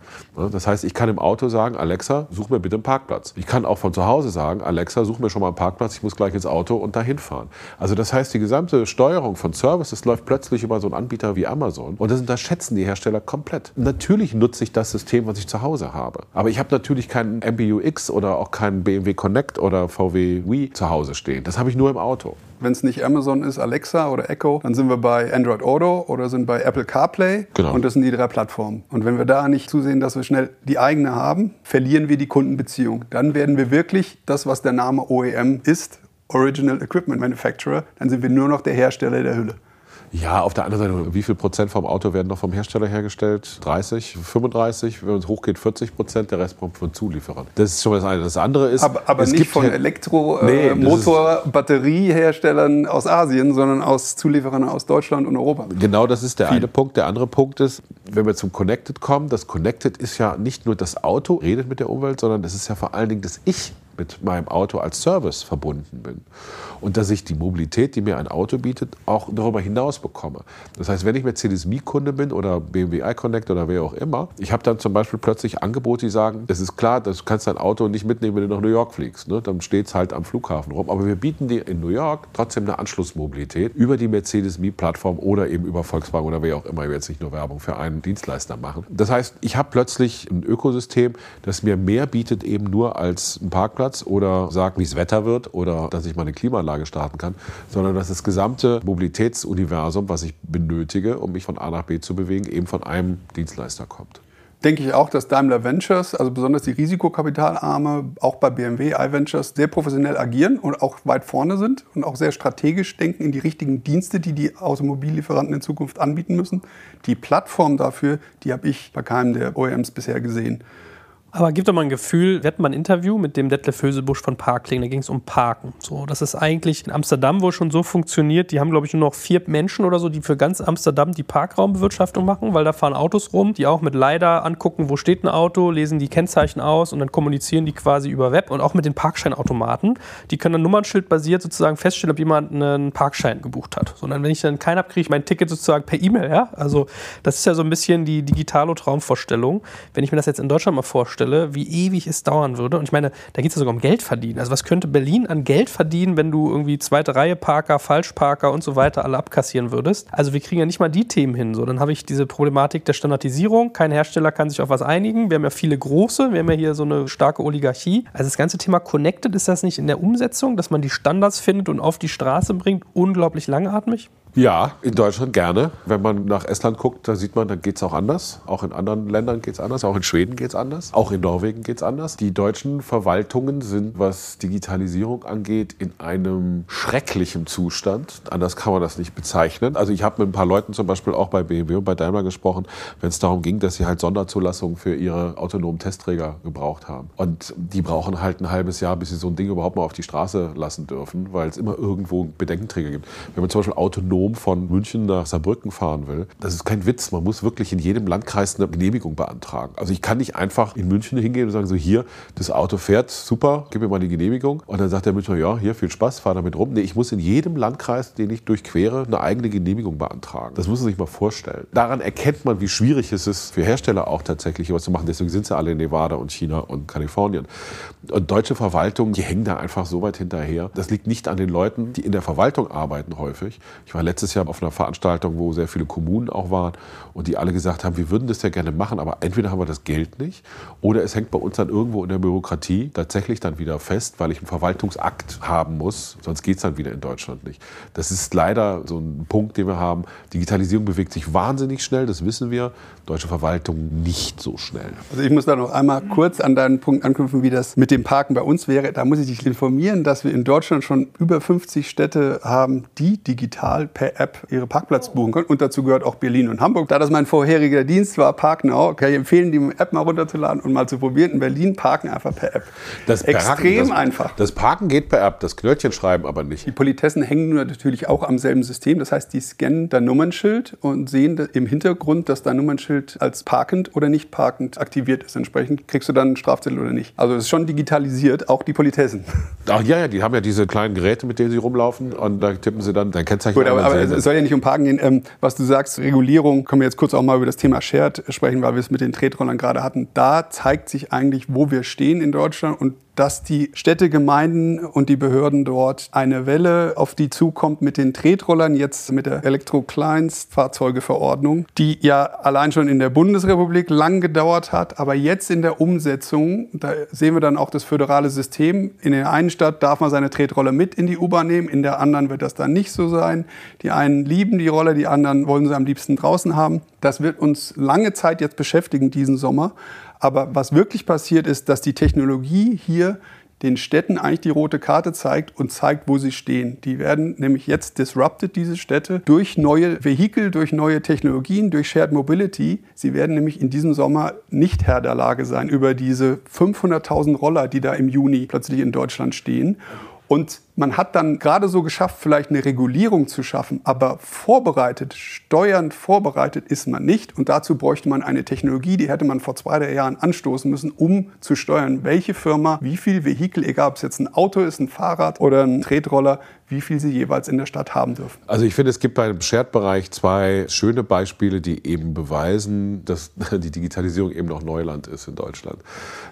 Das heißt, ich kann im Auto sagen, Alexa, such mir bitte einen Parkplatz. Ich kann auch von zu Hause sagen, Alexa, such mir schon mal einen Parkplatz, ich muss gleich ins Auto und dahin fahren. Also das heißt, die gesamte Steuerung von Services läuft plötzlich über so einen Anbieter wie Amazon. Und das unterschätzen die Hersteller komplett. Natürlich nutze ich das System, was ich zu Hause habe. Aber ich habe natürlich keinen MBUX oder auch keinen BMW Connect oder VW Wii zu Hause stehen. Das habe ich nur im Auto. Wenn es nicht Amazon ist, Alexa oder Echo, dann sind wir bei Android Auto oder sind bei Apple CarPlay. Genau. Und das sind die drei Plattformen. Und wenn wir da nicht zusehen, dass wir schnell die eigene haben, verlieren wir die Kundenbeziehung. Dann werden wir wirklich das, was der Name OEM ist, Original Equipment Manufacturer, dann sind wir nur noch der Hersteller der Hülle. Ja, auf der anderen Seite, wie viel Prozent vom Auto werden noch vom Hersteller hergestellt? 30, 35, wenn es hochgeht 40 Prozent, der Rest kommt von Zulieferern. Das ist schon das eine. Das andere ist, Aber, aber es nicht gibt von ja- Elektro-, Nee, äh, Motor-, Batterieherstellern aus Asien, sondern aus Zulieferern aus Deutschland und Europa. Genau, das ist der eine Punkt. Der andere Punkt ist, wenn wir zum Connected kommen, das Connected ist ja nicht nur das Auto redet mit der Umwelt, sondern das ist ja vor allen Dingen das Ich mit meinem Auto als Service verbunden bin. Und dass ich die Mobilität, die mir ein Auto bietet, auch darüber hinaus bekomme. Das heißt, wenn ich Mercedes Me-Kunde bin oder BMW iConnect oder wer auch immer, ich habe dann zum Beispiel plötzlich Angebote, die sagen, es ist klar, du kannst dein Auto nicht mitnehmen, wenn du nach New York fliegst. Ne? Dann steht es halt am Flughafen rum. Aber wir bieten dir in New York trotzdem eine Anschlussmobilität über die Mercedes Me-Plattform oder eben über Volkswagen oder wer auch immer. Ich will jetzt nicht nur Werbung für einen Dienstleister machen. Das heißt, ich habe plötzlich ein Ökosystem, das mir mehr bietet eben nur als ein Parkplatz oder sagt, wie es Wetter wird oder dass ich meine Klimaanlage starten kann, sondern dass das gesamte Mobilitätsuniversum, was ich benötige, um mich von A nach B zu bewegen, eben von einem Dienstleister kommt. denke ich auch, dass Daimler Ventures, also besonders die Risikokapitalarme, auch bei BMW, iVentures, sehr professionell agieren und auch weit vorne sind und auch sehr strategisch denken in die richtigen Dienste, die die Automobillieferanten in Zukunft anbieten müssen. Die Plattform dafür, die habe ich bei keinem der OEMs bisher gesehen. Aber gib doch mal ein Gefühl, wir hatten mal ein Interview mit dem Detlef Höselbusch von Parkling, da ging es um Parken. So, das ist eigentlich in Amsterdam wohl schon so funktioniert, die haben glaube ich nur noch vier Menschen oder so, die für ganz Amsterdam die Parkraumbewirtschaftung machen, weil da fahren Autos rum, die auch mit LiDAR angucken, wo steht ein Auto, lesen die Kennzeichen aus und dann kommunizieren die quasi über Web und auch mit den Parkscheinautomaten. Die können dann nummernschildbasiert sozusagen feststellen, ob jemand einen Parkschein gebucht hat. So, und dann, wenn ich dann keinen habe, kriege ich mein Ticket sozusagen per E-Mail, ja? Also das ist ja so ein bisschen die digitale Traumvorstellung. Wenn ich mir das jetzt in Deutschland mal vorstelle, wie ewig es dauern würde. Und ich meine, da geht es ja sogar um Geld verdienen. Also was könnte Berlin an Geld verdienen, wenn du irgendwie zweite Reihe Parker, Falschparker und so weiter alle abkassieren würdest? Also wir kriegen ja nicht mal die Themen hin. So, dann habe ich diese Problematik der Standardisierung. Kein Hersteller kann sich auf was einigen. Wir haben ja viele große. Wir haben ja hier so eine starke Oligarchie. Also das ganze Thema Connected ist das nicht in der Umsetzung, dass man die Standards findet und auf die Straße bringt, unglaublich langatmig? Ja, in Deutschland gerne. Wenn man nach Estland guckt, da sieht man, da geht es auch anders. Auch in anderen Ländern geht es anders. Auch in Schweden geht es anders. Auch in Norwegen geht es anders. Die deutschen Verwaltungen sind, was Digitalisierung angeht, in einem schrecklichen Zustand. Anders kann man das nicht bezeichnen. Also ich habe mit ein paar Leuten zum Beispiel auch bei BMW und bei Daimler gesprochen, wenn es darum ging, dass sie halt Sonderzulassungen für ihre autonomen Testträger gebraucht haben. Und die brauchen halt ein halbes Jahr, bis sie so ein Ding überhaupt mal auf die Straße lassen dürfen, weil es immer irgendwo Bedenkenträger gibt. Wenn man zum Beispiel autonom von München nach Saarbrücken fahren will, das ist kein Witz. Man muss wirklich in jedem Landkreis eine Genehmigung beantragen. Also ich kann nicht einfach in München hingehen und sagen, so hier, das Auto fährt, super, gib mir mal die Genehmigung. Und dann sagt der Münchner, ja, hier, viel Spaß, fahr damit rum. Nee, ich muss in jedem Landkreis, den ich durchquere, eine eigene Genehmigung beantragen. Das muss man sich mal vorstellen. Daran erkennt man, wie schwierig es ist, für Hersteller auch tatsächlich was zu machen. Deswegen sind sie alle in Nevada und China und Kalifornien. Und deutsche Verwaltungen, die hängen da einfach so weit hinterher. Das liegt nicht an den Leuten, die in der Verwaltung arbeiten häufig. Ich war letztes Jahr auf einer Veranstaltung, wo sehr viele Kommunen auch waren und die alle gesagt haben, wir würden das ja gerne machen, aber entweder haben wir das Geld nicht oder es hängt bei uns dann irgendwo in der Bürokratie tatsächlich dann wieder fest, weil ich einen Verwaltungsakt haben muss, sonst geht es dann wieder in Deutschland nicht. Das ist leider so ein Punkt, den wir haben. Digitalisierung bewegt sich wahnsinnig schnell, das wissen wir. Deutsche Verwaltung nicht so schnell. Also ich muss da noch einmal kurz an deinen Punkt anknüpfen, wie das mit dem Parken bei uns wäre. Da muss ich dich informieren, dass wir in Deutschland schon über 50 Städte haben, die digital per App ihre Parkplatz buchen können. Und dazu gehört auch Berlin und Hamburg. Da das mein vorheriger Dienst war, Parknow, kann ich empfehlen, die App mal runterzuladen und mal zu probieren. In Berlin parken einfach per App. Das Extrem das, einfach. Das Parken geht per App, das Knöllchen schreiben aber nicht. Die Politessen hängen natürlich auch am selben System. Das heißt, die scannen dein Nummernschild und sehen im Hintergrund, dass dein Nummernschild als parkend oder nicht parkend aktiviert ist. Entsprechend kriegst du dann einen Strafzettel oder nicht. Also es ist schon digitalisiert, auch die Politessen. Ach ja, ja, die haben ja diese kleinen Geräte, mit denen sie rumlaufen und da tippen sie dann dein Kennzeichen Gut, aber, aber es soll ja nicht um Parken gehen. Ähm, was du sagst, Regulierung, können wir jetzt kurz auch mal über das Thema Shared sprechen, weil wir es mit den Tretrollern gerade hatten. Da zeigt sich eigentlich, wo wir stehen in Deutschland und dass die Städte, Gemeinden und die Behörden dort eine Welle auf die zukommt mit den Tretrollern, jetzt mit der Elektrokleinstfahrzeugeverordnung, die ja allein schon in der Bundesrepublik lang gedauert hat, aber jetzt in der Umsetzung, da sehen wir dann auch das föderale System. In der einen Stadt darf man seine Tretroller mit in die U-Bahn nehmen, in der anderen wird das dann nicht so sein. Die einen lieben die Roller, die anderen wollen sie am liebsten draußen haben. Das wird uns lange Zeit jetzt beschäftigen diesen Sommer. Aber was wirklich passiert ist, dass die Technologie hier den Städten eigentlich die rote Karte zeigt und zeigt, wo sie stehen. Die werden nämlich jetzt disrupted, diese Städte, durch neue Vehikel, durch neue Technologien, durch Shared Mobility. Sie werden nämlich in diesem Sommer nicht Herr der Lage sein über diese 500.000 Roller, die da im Juni plötzlich in Deutschland stehen. Und man hat dann gerade so geschafft, vielleicht eine Regulierung zu schaffen, aber vorbereitet, steuernd vorbereitet ist man nicht. Und dazu bräuchte man eine Technologie, die hätte man vor zwei, drei Jahren anstoßen müssen, um zu steuern, welche Firma, wie viel Vehikel, egal ob es jetzt ein Auto ist, ein Fahrrad oder ein Tretroller, wie viel sie jeweils in der Stadt haben dürfen. Also ich finde, es gibt beim Shared-Bereich zwei schöne Beispiele, die eben beweisen, dass *laughs* die Digitalisierung eben noch Neuland ist in Deutschland.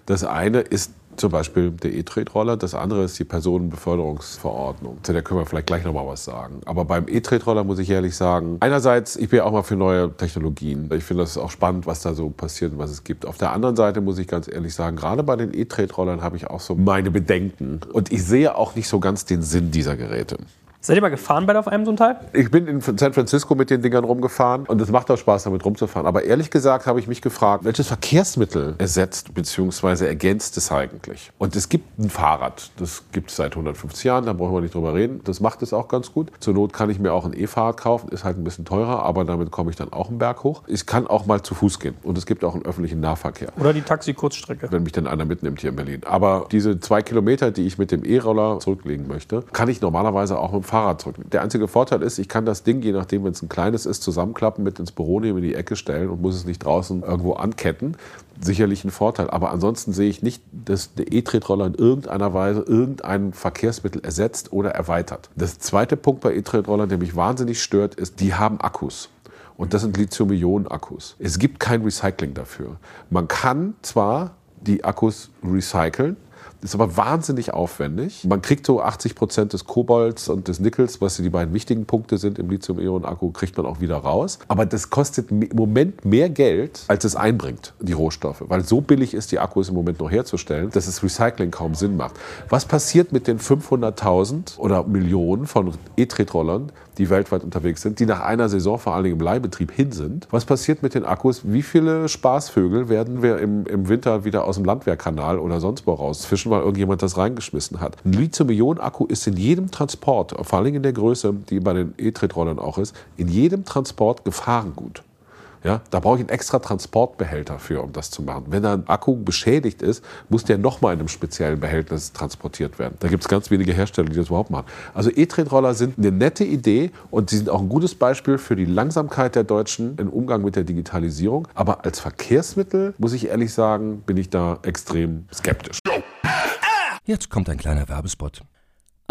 Das eine ist zum Beispiel der E-Tretroller, das andere ist die Personenbeförderungsverordnung. Zu der können wir vielleicht gleich nochmal was sagen. Aber beim E-Tretroller muss ich ehrlich sagen, einerseits, ich bin ja auch mal für neue Technologien. Ich finde das auch spannend, was da so passiert und was es gibt. Auf der anderen Seite muss ich ganz ehrlich sagen, gerade bei den E-Tretrollern habe ich auch so meine Bedenken. Und ich sehe auch nicht so ganz den Sinn dieser Geräte. Seid ihr mal gefahren bei auf einem so einem Teil? Ich bin in San Francisco mit den Dingern rumgefahren und es macht auch Spaß, damit rumzufahren. Aber ehrlich gesagt habe ich mich gefragt, welches Verkehrsmittel ersetzt bzw. ergänzt es eigentlich? Und es gibt ein Fahrrad, das gibt es seit 150 Jahren, da brauchen wir nicht drüber reden. Das macht es auch ganz gut. Zur Not kann ich mir auch ein E-Fahrrad kaufen, ist halt ein bisschen teurer, aber damit komme ich dann auch einen Berg hoch. Ich kann auch mal zu Fuß gehen und es gibt auch einen öffentlichen Nahverkehr. Oder die Taxi-Kurzstrecke. Wenn mich dann einer mitnimmt hier in Berlin. Aber diese zwei Kilometer, die ich mit dem E-Roller zurücklegen möchte, kann ich normalerweise auch mit dem Fahrrad zurücklegen. Der einzige Vorteil ist, ich kann das Ding, je nachdem, wenn es ein kleines ist, zusammenklappen, mit ins Büro nehmen, in die Ecke stellen und muss es nicht draußen irgendwo anketten. Sicherlich ein Vorteil. Aber ansonsten sehe ich nicht, dass der E-Tretroller in irgendeiner Weise irgendein Verkehrsmittel ersetzt oder erweitert. Das zweite Punkt bei E-Tretrollern, der mich wahnsinnig stört, ist, die haben Akkus. Und das sind Lithium-Ionen-Akkus. Es gibt kein Recycling dafür. Man kann zwar die Akkus recyceln, ist aber wahnsinnig aufwendig. Man kriegt so 80 Prozent des Kobolds und des Nickels, was die beiden wichtigen Punkte sind im Lithium-Ionen-Akku, kriegt man auch wieder raus. Aber das kostet im Moment mehr Geld, als es einbringt, die Rohstoffe. Weil so billig ist, die Akkus im Moment noch herzustellen, dass das Recycling kaum Sinn macht. Was passiert mit den 500.000 oder Millionen von E-Tretrollern, die weltweit unterwegs sind, die nach einer Saison vor allem im Leihbetrieb hin sind. Was passiert mit den Akkus? Wie viele Spaßvögel werden wir im, im Winter wieder aus dem Landwehrkanal oder sonst wo rausfischen, weil irgendjemand das reingeschmissen hat? Ein Lithium-Ionen-Akku ist in jedem Transport, vor allem in der Größe, die bei den E-Tretrollern auch ist, in jedem Transport Gefahrengut. Ja, da brauche ich einen extra Transportbehälter für, um das zu machen. Wenn ein Akku beschädigt ist, muss der nochmal in einem speziellen Behältnis transportiert werden. Da gibt es ganz wenige Hersteller, die das überhaupt machen. Also E-Tretroller sind eine nette Idee und sie sind auch ein gutes Beispiel für die Langsamkeit der Deutschen im Umgang mit der Digitalisierung. Aber als Verkehrsmittel, muss ich ehrlich sagen, bin ich da extrem skeptisch. Jetzt kommt ein kleiner Werbespot.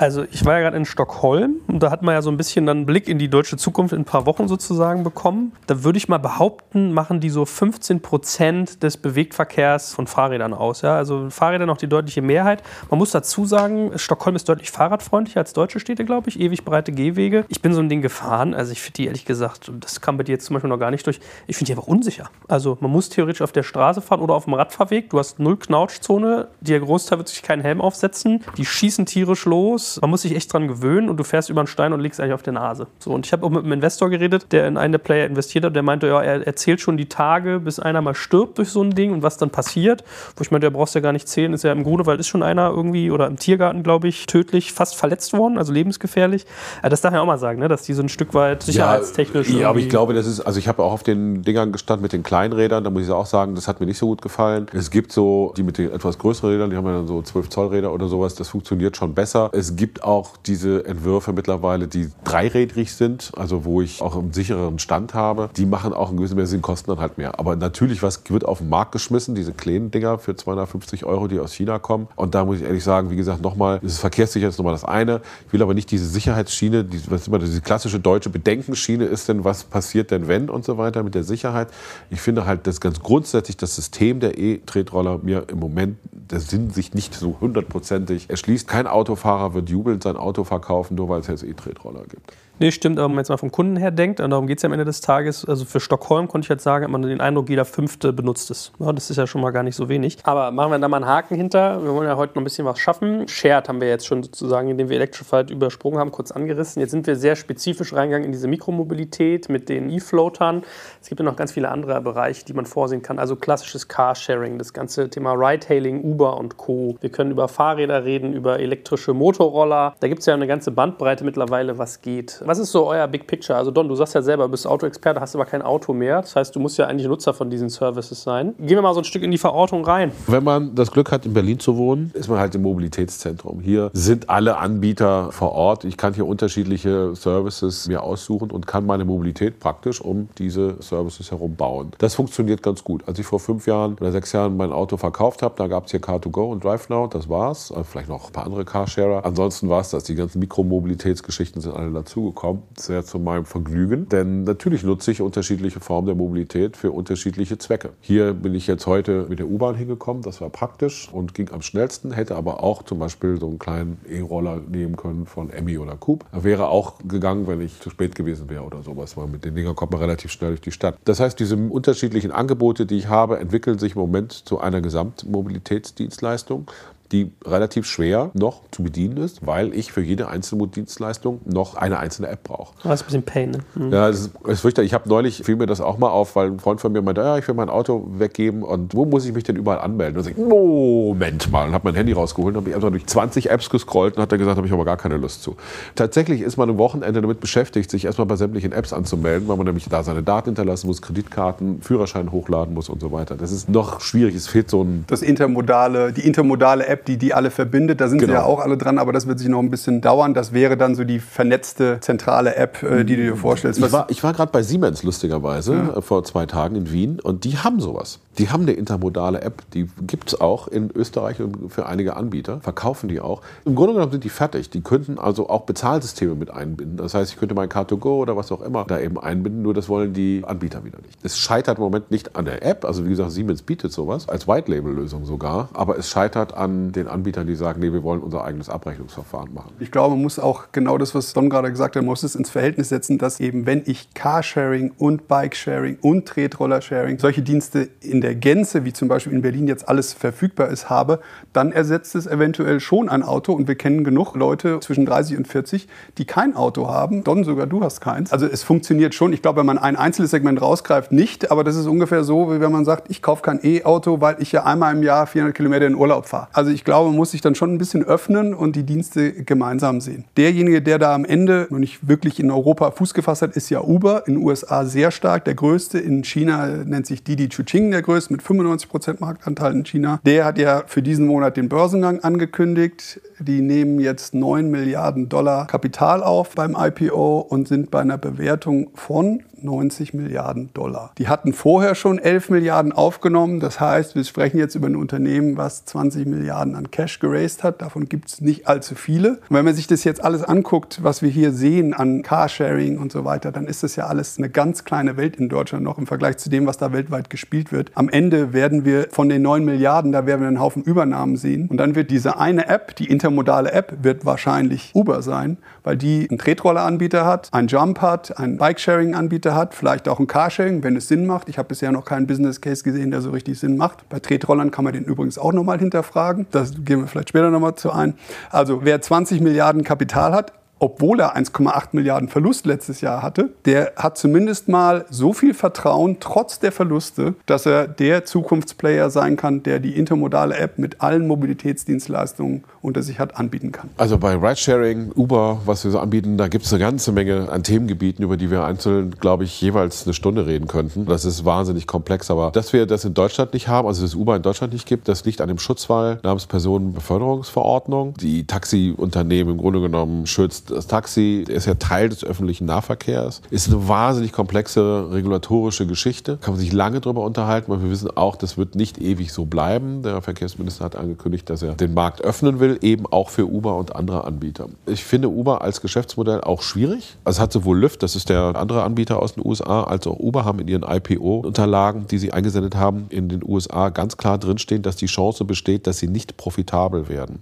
Also ich war ja gerade in Stockholm und da hat man ja so ein bisschen dann einen Blick in die deutsche Zukunft in ein paar Wochen sozusagen bekommen. Da würde ich mal behaupten, machen die so 15 Prozent des Bewegtverkehrs von Fahrrädern aus. Ja? Also Fahrräder noch die deutliche Mehrheit. Man muss dazu sagen, Stockholm ist deutlich fahrradfreundlicher als deutsche Städte, glaube ich. Ewig breite Gehwege. Ich bin so ein Ding gefahren. Also ich finde die ehrlich gesagt, das kam bei dir jetzt zum Beispiel noch gar nicht durch. Ich finde die einfach unsicher. Also man muss theoretisch auf der Straße fahren oder auf dem Radfahrweg. Du hast null Knautschzone. Der Großteil wird sich keinen Helm aufsetzen. Die schießen tierisch los man muss sich echt dran gewöhnen und du fährst über einen Stein und liegst eigentlich auf der Nase. So, und ich habe auch mit einem Investor geredet, der in einen der Player investiert hat, der meinte, ja, er erzählt schon die Tage, bis einer mal stirbt durch so ein Ding und was dann passiert. Wo ich meinte, der brauchst ja gar nicht zählen, ist ja im Grunewald ist schon einer irgendwie oder im Tiergarten, glaube ich, tödlich fast verletzt worden, also lebensgefährlich. Das darf man auch mal sagen, ne, dass die so ein Stück weit sicherheitstechnisch. Ja, ja aber ich glaube, das ist, also ich habe auch auf den Dingern gestanden mit den kleinen Rädern, da muss ich auch sagen, das hat mir nicht so gut gefallen. Es gibt so, die mit den etwas größeren Rädern, die haben ja dann so 12 Zoll Räder oder sowas, das funktioniert schon besser. Es gibt auch diese Entwürfe mittlerweile, die dreirädrig sind, also wo ich auch einen sichereren Stand habe, die machen auch einen gewissen mehr Sinn, kosten dann halt mehr. Aber natürlich, was wird auf den Markt geschmissen, diese kleinen Dinger für 250 Euro, die aus China kommen. Und da muss ich ehrlich sagen, wie gesagt, nochmal, das Verkehrssicherheit ist nochmal das eine. Ich will aber nicht diese Sicherheitsschiene, die, was immer diese klassische deutsche Bedenkenschiene ist denn, was passiert denn wenn und so weiter mit der Sicherheit. Ich finde halt, dass ganz grundsätzlich das System der E-Tretroller mir im Moment der Sinn sich nicht so hundertprozentig erschließt. Kein Autofahrer wird jubelnd sein Auto verkaufen, nur weil es jetzt E-Tretroller gibt. Nee, stimmt, aber wenn man jetzt mal vom Kunden her denkt, und darum geht es ja am Ende des Tages, also für Stockholm konnte ich jetzt sagen, hat man den Eindruck, jeder Fünfte benutzt es. Ja, das ist ja schon mal gar nicht so wenig. Aber machen wir da mal einen Haken hinter. Wir wollen ja heute noch ein bisschen was schaffen. Shared haben wir jetzt schon sozusagen, indem wir Electrified übersprungen haben, kurz angerissen. Jetzt sind wir sehr spezifisch reingegangen in diese Mikromobilität mit den E-Floatern. Es gibt ja noch ganz viele andere Bereiche, die man vorsehen kann. Also klassisches Carsharing, das ganze Thema Ride-Hailing, Uber und Co. Wir können über Fahrräder reden, über elektrische Motorroller. Da gibt es ja eine ganze Bandbreite mittlerweile, was geht. Was ist so euer Big Picture? Also Don, du sagst ja selber, du bist Autoexperte, hast aber kein Auto mehr. Das heißt, du musst ja eigentlich Nutzer von diesen Services sein. Gehen wir mal so ein Stück in die Verortung rein. Wenn man das Glück hat, in Berlin zu wohnen, ist man halt im Mobilitätszentrum. Hier sind alle Anbieter vor Ort. Ich kann hier unterschiedliche Services mir aussuchen und kann meine Mobilität praktisch um diese Services herum bauen. Das funktioniert ganz gut. Als ich vor fünf Jahren oder sechs Jahren mein Auto verkauft habe, da gab es hier Car2Go und DriveNow, das war's. Also vielleicht noch ein paar andere Carsharer. Ansonsten war es das. Die ganzen Mikromobilitätsgeschichten sind alle dazugekommen sehr zu meinem Vergnügen. Denn natürlich nutze ich unterschiedliche Formen der Mobilität für unterschiedliche Zwecke. Hier bin ich jetzt heute mit der U-Bahn hingekommen, das war praktisch und ging am schnellsten, hätte aber auch zum Beispiel so einen kleinen E-Roller nehmen können von Emmy oder Coop. Wäre auch gegangen, wenn ich zu spät gewesen wäre oder sowas, weil mit den Dingern kommt man relativ schnell durch die Stadt. Das heißt, diese unterschiedlichen Angebote, die ich habe, entwickeln sich im Moment zu einer Gesamtmobilitätsdienstleistung die relativ schwer noch zu bedienen ist, weil ich für jede einzelne Dienstleistung noch eine einzelne App brauche. Das ist ein bisschen Pain, ne? Mhm. Ja, das ist, ist fürchterlich. Ich habe neulich, fiel mir das auch mal auf, weil ein Freund von mir meinte, ja, ich will mein Auto weggeben und wo muss ich mich denn überall anmelden? Und ich, Moment mal, und habe mein Handy rausgeholt und habe mich einfach durch 20 Apps gescrollt und hat dann gesagt, habe ich aber gar keine Lust zu. Tatsächlich ist man am Wochenende damit beschäftigt, sich erstmal bei sämtlichen Apps anzumelden, weil man nämlich da seine Daten hinterlassen muss, Kreditkarten, Führerschein hochladen muss und so weiter. Das ist noch schwierig. Es fehlt so ein... Das intermodale, die intermodale App, die die alle verbindet. Da sind genau. sie ja auch alle dran, aber das wird sich noch ein bisschen dauern. Das wäre dann so die vernetzte zentrale App, äh, die du dir vorstellst. ich war, ich war gerade bei Siemens lustigerweise ja. Vor zwei Tagen in Wien und die haben sowas. Die haben eine intermodale App, die gibt es auch in Österreich für einige Anbieter, verkaufen die auch. Im Grunde genommen sind die fertig. Die könnten also auch Bezahlsysteme mit einbinden. Das heißt, ich könnte mein Car2Go oder was auch immer da eben einbinden, nur das wollen die Anbieter wieder nicht. Es scheitert im Moment nicht an der App, also wie gesagt, Siemens bietet sowas, als White-Label-Lösung sogar, aber es scheitert an den Anbietern, die sagen, nee, wir wollen unser eigenes Abrechnungsverfahren machen. Ich glaube, man muss auch genau das, was Don gerade gesagt hat, man muss es ins Verhältnis setzen, dass eben, wenn ich Carsharing und Bikesharing und Tretroller-Sharing, solche Dienste in der Gänze, wie zum Beispiel in Berlin jetzt alles verfügbar ist, habe, dann ersetzt es eventuell schon ein Auto und wir kennen genug Leute zwischen 30 und 40, die kein Auto haben. Don, sogar du hast keins. Also es funktioniert schon. Ich glaube, wenn man ein einzelnes Segment rausgreift, nicht, aber das ist ungefähr so, wie wenn man sagt, ich kaufe kein E-Auto, weil ich ja einmal im Jahr 400 Kilometer in Urlaub fahre. Also ich glaube, man muss sich dann schon ein bisschen öffnen und die Dienste gemeinsam sehen. Derjenige, der da am Ende noch nicht wirklich in Europa Fuß gefasst hat, ist ja Uber. In den USA sehr stark, der größte. In China nennt sich Didi Chuching der größte mit 95% Marktanteil in China. Der hat ja für diesen Monat den Börsengang angekündigt. Die nehmen jetzt 9 Milliarden Dollar Kapital auf beim IPO und sind bei einer Bewertung von 90 Milliarden Dollar. Die hatten vorher schon 11 Milliarden aufgenommen. Das heißt, wir sprechen jetzt über ein Unternehmen, was 20 Milliarden an Cash geraced hat. Davon gibt es nicht allzu viele. Und wenn man sich das jetzt alles anguckt, was wir hier sehen an Carsharing und so weiter, dann ist das ja alles eine ganz kleine Welt in Deutschland noch im Vergleich zu dem, was da weltweit gespielt wird. Am Ende werden wir von den 9 Milliarden, da werden wir einen Haufen Übernahmen sehen. Und dann wird diese eine App, die intermodale App, wird wahrscheinlich Uber sein, weil die einen Tretroller-Anbieter hat, einen Jump hat, einen Bikesharing-Anbieter hat, vielleicht auch ein Carsharing, wenn es Sinn macht. Ich habe bisher noch keinen Business Case gesehen, der so richtig Sinn macht. Bei Tretrollern kann man den übrigens auch nochmal hinterfragen. Das gehen wir vielleicht später nochmal zu ein. Also wer 20 Milliarden Kapital hat, obwohl er 1,8 Milliarden Verlust letztes Jahr hatte, der hat zumindest mal so viel Vertrauen trotz der Verluste, dass er der Zukunftsplayer sein kann, der die intermodale App mit allen Mobilitätsdienstleistungen unter sich hat anbieten kann. Also bei Ridesharing, Uber, was wir so anbieten, da gibt es eine ganze Menge an Themengebieten, über die wir einzeln, glaube ich, jeweils eine Stunde reden könnten. Das ist wahnsinnig komplex, aber dass wir das in Deutschland nicht haben, also dass Uber in Deutschland nicht gibt, das liegt an dem Schutzwall namens Personenbeförderungsverordnung. Die Taxiunternehmen im Grunde genommen schützt das Taxi ist ja Teil des öffentlichen Nahverkehrs, ist eine wahnsinnig komplexe regulatorische Geschichte. Kann man sich lange darüber unterhalten, weil wir wissen auch, das wird nicht ewig so bleiben. Der Verkehrsminister hat angekündigt, dass er den Markt öffnen will, eben auch für Uber und andere Anbieter. Ich finde Uber als Geschäftsmodell auch schwierig. Also es hat sowohl Lyft, das ist der andere Anbieter aus den USA, als auch Uber haben in ihren IPO-Unterlagen, die sie eingesendet haben, in den USA ganz klar drinstehen, dass die Chance besteht, dass sie nicht profitabel werden.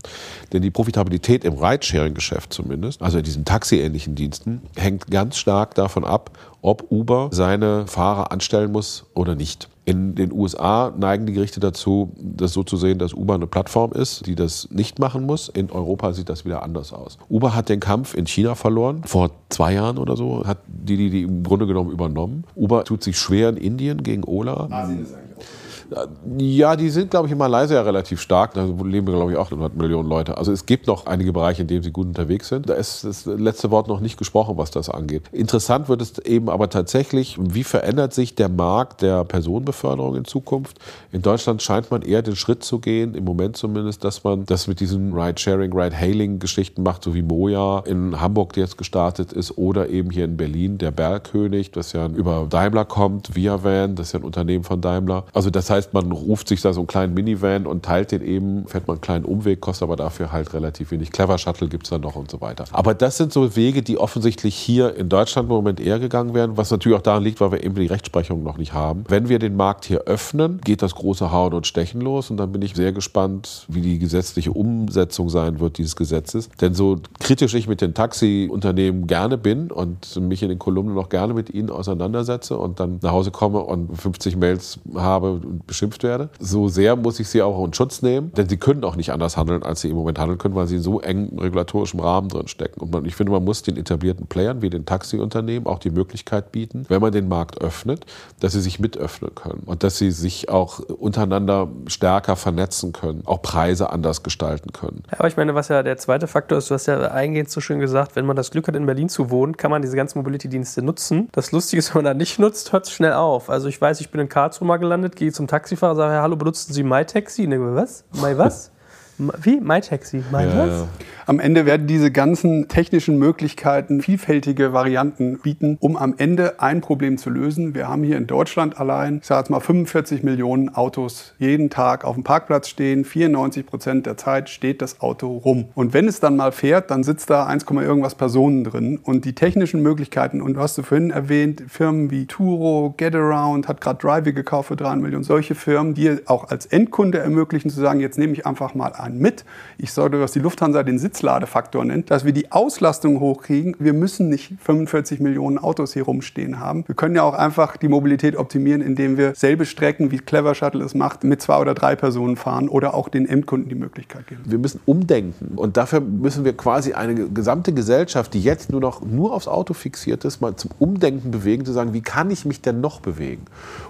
Denn die Profitabilität im Ridesharing-Geschäft zumindest, also in diesen taxiähnlichen Diensten, hängt ganz stark davon ab, ob Uber seine Fahrer anstellen muss oder nicht. In den USA neigen die Gerichte dazu, das so zu sehen, dass Uber eine Plattform ist, die das nicht machen muss. In Europa sieht das wieder anders aus. Uber hat den Kampf in China verloren. Vor zwei Jahren oder so hat die, die, die im Grunde genommen übernommen. Uber tut sich schwer in Indien gegen Ola. Asien ist auch ja, die sind, glaube ich, in Malaysia relativ stark. Da leben, glaube ich, auch 100 Millionen Leute. Also es gibt noch einige Bereiche, in denen sie gut unterwegs sind. Da ist das letzte Wort noch nicht gesprochen, was das angeht. Interessant wird es eben aber tatsächlich, wie verändert sich der Markt der Personenbeförderung in Zukunft? In Deutschland scheint man eher den Schritt zu gehen, im Moment zumindest, dass man das mit diesen Ride-Sharing, Ride-Hailing-Geschichten macht, so wie Moja in Hamburg, die jetzt gestartet ist, oder eben hier in Berlin der Bergkönig, das ja über Daimler kommt, Via Van, das ist ja ein Unternehmen von Daimler. Also das heißt, heißt, man ruft sich da so einen kleinen Minivan und teilt den eben, fährt man einen kleinen Umweg, kostet aber dafür halt relativ wenig. Clever Shuttle gibt es dann noch und so weiter. Aber das sind so Wege, die offensichtlich hier in Deutschland im Moment eher gegangen werden, was natürlich auch daran liegt, weil wir eben die Rechtsprechung noch nicht haben. Wenn wir den Markt hier öffnen, geht das große Hauen und Stechen los und dann bin ich sehr gespannt, wie die gesetzliche Umsetzung sein wird dieses Gesetzes. Denn so kritisch ich mit den Taxiunternehmen gerne bin und mich in den Kolumnen noch gerne mit ihnen auseinandersetze und dann nach Hause komme und 50 Mails habe beschimpft werde. So sehr muss ich sie auch in Schutz nehmen, denn sie können auch nicht anders handeln, als sie im Moment handeln können, weil sie in so engem regulatorischen Rahmen drin stecken. Und man, ich finde, man muss den etablierten Playern wie den Taxiunternehmen auch die Möglichkeit bieten, wenn man den Markt öffnet, dass sie sich mit öffnen können und dass sie sich auch untereinander stärker vernetzen können, auch Preise anders gestalten können. Ja, aber ich meine, was ja der zweite Faktor ist, du hast ja eingehend so schön gesagt, wenn man das Glück hat, in Berlin zu wohnen, kann man diese ganzen Mobility-Dienste nutzen. Das Lustige ist, wenn man da nicht nutzt, hört es schnell auf. Also ich weiß, ich bin in Karlsruhe mal gelandet, gehe zum Taxi Taxifahrer sage, hallo, benutzen Sie MyTaxi? Ne, was? My was? *laughs* Wie? MyTaxi? My ja, was? Am Ende werden diese ganzen technischen Möglichkeiten vielfältige Varianten bieten, um am Ende ein Problem zu lösen. Wir haben hier in Deutschland allein, ich sage jetzt mal 45 Millionen Autos jeden Tag auf dem Parkplatz stehen. 94 Prozent der Zeit steht das Auto rum. Und wenn es dann mal fährt, dann sitzt da 1, irgendwas Personen drin. Und die technischen Möglichkeiten, und du hast du vorhin erwähnt, Firmen wie Turo, Getaround, hat gerade Drivey gekauft für 3 Millionen, solche Firmen, die auch als Endkunde ermöglichen zu sagen, jetzt nehme ich einfach mal einen mit. Ich sorge, was die Lufthansa den Sitzladefaktor nennt, dass wir die Auslastung hochkriegen. Wir müssen nicht 45 Millionen Autos hier rumstehen haben. Wir können ja auch einfach die Mobilität optimieren, indem wir selbe Strecken, wie Clever Shuttle es macht, mit zwei oder drei Personen fahren oder auch den Endkunden die Möglichkeit geben. Wir müssen umdenken und dafür müssen wir quasi eine gesamte Gesellschaft, die jetzt nur noch nur aufs Auto fixiert ist, mal zum Umdenken bewegen, zu sagen, wie kann ich mich denn noch bewegen?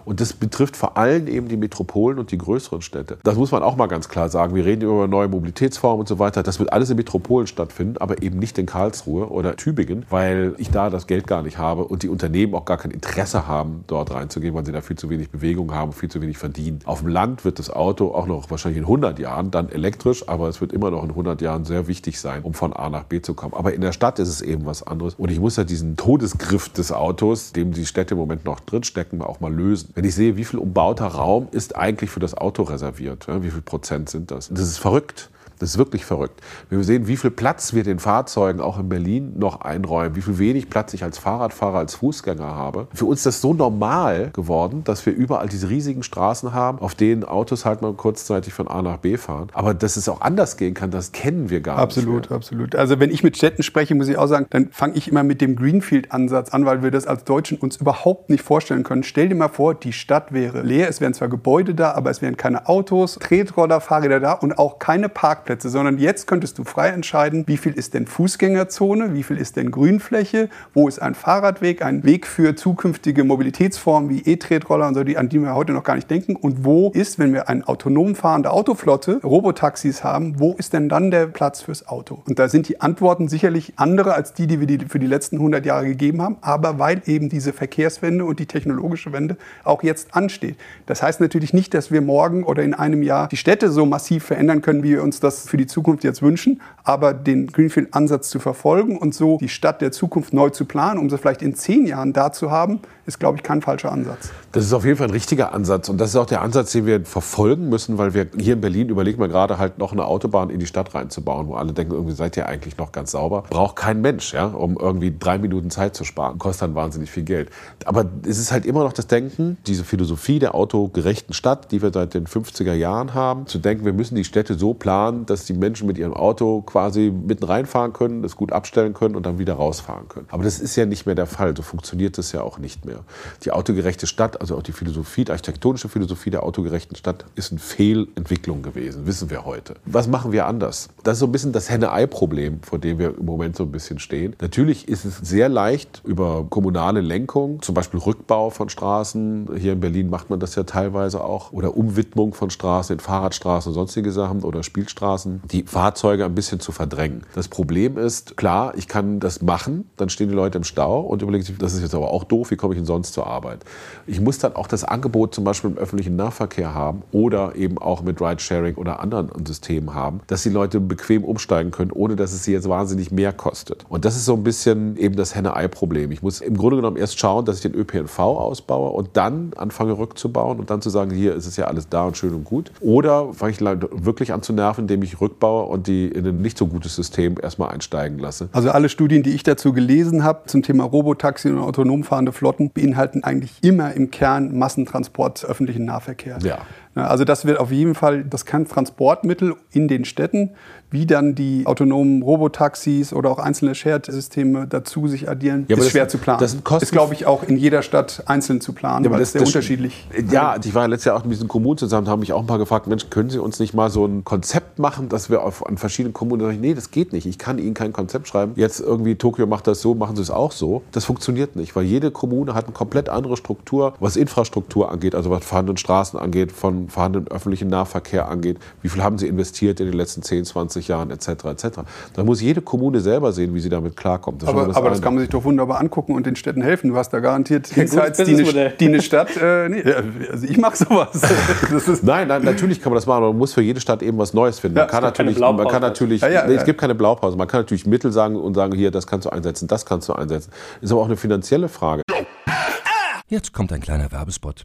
Und das betrifft vor allem eben die Metropolen und die größeren Städte. Das muss man auch mal ganz klar sagen. Wir reden über neue Mobilitätsformen und so weiter. Das wird alles in Metropolen stattfinden, aber eben nicht in Karlsruhe oder Tübingen, weil ich da das Geld gar nicht habe und die Unternehmen auch gar kein Interesse haben, dort reinzugehen, weil sie da viel zu wenig Bewegung haben, viel zu wenig verdienen. Auf dem Land wird das Auto auch noch wahrscheinlich in 100 Jahren dann elektrisch, aber es wird immer noch in 100 Jahren sehr wichtig sein, um von A nach B zu kommen. Aber in der Stadt ist es eben was anderes. Und ich muss ja diesen Todesgriff des Autos, dem die Städte im Moment noch drinstecken, auch mal lösen. Wenn ich sehe, wie viel umbauter Raum ist eigentlich für das Auto reserviert, wie viel Prozent sind das? Das ist verrückt. Das ist wirklich verrückt. Wir sehen, wie viel Platz wir den Fahrzeugen auch in Berlin noch einräumen, wie viel wenig Platz ich als Fahrradfahrer, als Fußgänger habe. Für uns ist das so normal geworden, dass wir überall diese riesigen Straßen haben, auf denen Autos halt mal kurzzeitig von A nach B fahren. Aber dass es auch anders gehen kann, das kennen wir gar absolut, nicht. Absolut, absolut. Also wenn ich mit Städten spreche, muss ich auch sagen, dann fange ich immer mit dem Greenfield-Ansatz an, weil wir das als Deutschen uns überhaupt nicht vorstellen können. Stell dir mal vor, die Stadt wäre leer, es wären zwar Gebäude da, aber es wären keine Autos, Tretroller, Fahrräder da und auch keine Parkplätze, sondern jetzt könntest du frei entscheiden, wie viel ist denn Fußgängerzone, wie viel ist denn Grünfläche, wo ist ein Fahrradweg, ein Weg für zukünftige Mobilitätsformen wie E-Tretroller und so, die, an die wir heute noch gar nicht denken und wo ist, wenn wir eine autonom fahrende Autoflotte, Robotaxis haben, wo ist denn dann der Platz fürs Auto? Und da sind die Antworten sicherlich andere als die, die wir für die letzten 100 Jahre gegeben haben, aber weil eben diese Verkehrswende und die technologische Wende auch jetzt ansteht. Das heißt natürlich nicht, dass wir morgen oder in einem Jahr die Städte so massiv verändern können, wie wir uns das für die Zukunft jetzt wünschen, aber den Greenfield-Ansatz zu verfolgen und so die Stadt der Zukunft neu zu planen, um sie vielleicht in zehn Jahren da zu haben, ist, glaube ich, kein falscher Ansatz. Das ist auf jeden Fall ein richtiger Ansatz. Und das ist auch der Ansatz, den wir verfolgen müssen, weil wir hier in Berlin überlegen wir gerade halt noch eine Autobahn in die Stadt reinzubauen, wo alle denken, irgendwie seid ihr eigentlich noch ganz sauber. Braucht kein Mensch, ja, um irgendwie drei Minuten Zeit zu sparen. Kostet dann wahnsinnig viel Geld. Aber es ist halt immer noch das Denken, diese Philosophie der autogerechten Stadt, die wir seit den 50er Jahren haben, zu denken, wir müssen die Städte so planen, dass die Menschen mit ihrem Auto quasi mitten reinfahren können, das gut abstellen können und dann wieder rausfahren können. Aber das ist ja nicht mehr der Fall. So funktioniert das ja auch nicht mehr. Die autogerechte Stadt, also auch die Philosophie, die architektonische Philosophie der autogerechten Stadt ist eine Fehlentwicklung gewesen, wissen wir heute. Was machen wir anders? Das ist so ein bisschen das Henne-Ei-Problem, vor dem wir im Moment so ein bisschen stehen. Natürlich ist es sehr leicht über kommunale Lenkung, zum Beispiel Rückbau von Straßen. Hier in Berlin macht man das ja teilweise auch. Oder Umwidmung von Straßen in Fahrradstraßen und sonstige Sachen oder Spielstraßen, die Fahrzeuge ein bisschen zu verdrängen. Das Problem ist, klar, ich kann das machen, dann stehen die Leute im Stau und überlegen sich, das ist jetzt aber auch doof, wie komme ich denn sonst zur Arbeit? Ich muss dann auch das Angebot zum Beispiel im öffentlichen Nahverkehr haben oder eben auch mit Ridesharing oder anderen Systemen haben, dass die Leute bequem umsteigen können, ohne dass es sie jetzt wahnsinnig mehr kostet. Und das ist so ein bisschen eben das Henne-Ei-Problem. Ich muss im Grunde genommen erst schauen, dass ich den ÖPNV ausbaue und dann anfange rückzubauen und dann zu sagen, hier ist es ja alles da und schön und gut. Oder fange ich wirklich an zu nerven, indem ich rückbaue und die in ein nicht so gutes System erstmal einsteigen lasse. Also alle Studien, die ich dazu gelesen habe zum Thema Robotaxi und autonom fahrende Flotten, beinhalten eigentlich immer im Kern Massentransport öffentlichen Nahverkehr. Ja. Also das wird auf jeden Fall das Kerntransportmittel in den Städten wie dann die autonomen Robotaxis oder auch einzelne Shared-Systeme dazu sich addieren, ja, ist das, schwer zu planen. Das ist, ist glaube ich, auch in jeder Stadt einzeln zu planen, ja, weil das ist sehr das unterschiedlich. Ja, ich war letztes Jahr auch mit diesen Kommunen zusammen, da haben mich auch ein paar gefragt, Mensch, können Sie uns nicht mal so ein Konzept machen, dass wir auf, an verschiedenen Kommunen sagen, nee, das geht nicht, ich kann Ihnen kein Konzept schreiben. Jetzt irgendwie Tokio macht das so, machen Sie es auch so. Das funktioniert nicht, weil jede Kommune hat eine komplett andere Struktur, was Infrastruktur angeht, also was fahrenden Straßen angeht, von den vorhandenen öffentlichen Nahverkehr angeht, wie viel haben sie investiert in den letzten 10, 20 Jahren etc. etc. Da muss jede Kommune selber sehen, wie sie damit klarkommt. Das aber das, aber das kann man sich doch wunderbar angucken und den Städten helfen. Du hast da garantiert Insights, die eine, die eine Stadt, äh, nee, also ich mache sowas. *laughs* nein, nein, natürlich kann man das machen, aber man muss für jede Stadt eben was Neues finden. Ja, man, kann natürlich, man kann natürlich, ja, ja, nee, es gibt keine Blaupause, man kann natürlich Mittel sagen und sagen, hier, das kannst du einsetzen, das kannst du einsetzen. Ist aber auch eine finanzielle Frage. Jetzt kommt ein kleiner Werbespot.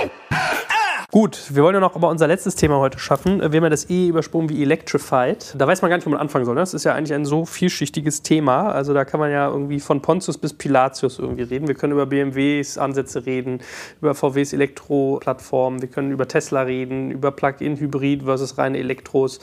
Gut, wir wollen ja noch aber unser letztes Thema heute schaffen. Wir haben ja das E übersprungen wie Electrified. Da weiß man gar nicht, wo man anfangen soll. Ne? Das ist ja eigentlich ein so vielschichtiges Thema. Also da kann man ja irgendwie von Pontius bis Pilatius irgendwie reden. Wir können über BMWs Ansätze reden, über VWs Elektroplattformen, wir können über Tesla reden, über Plug-in-Hybrid versus reine Elektros.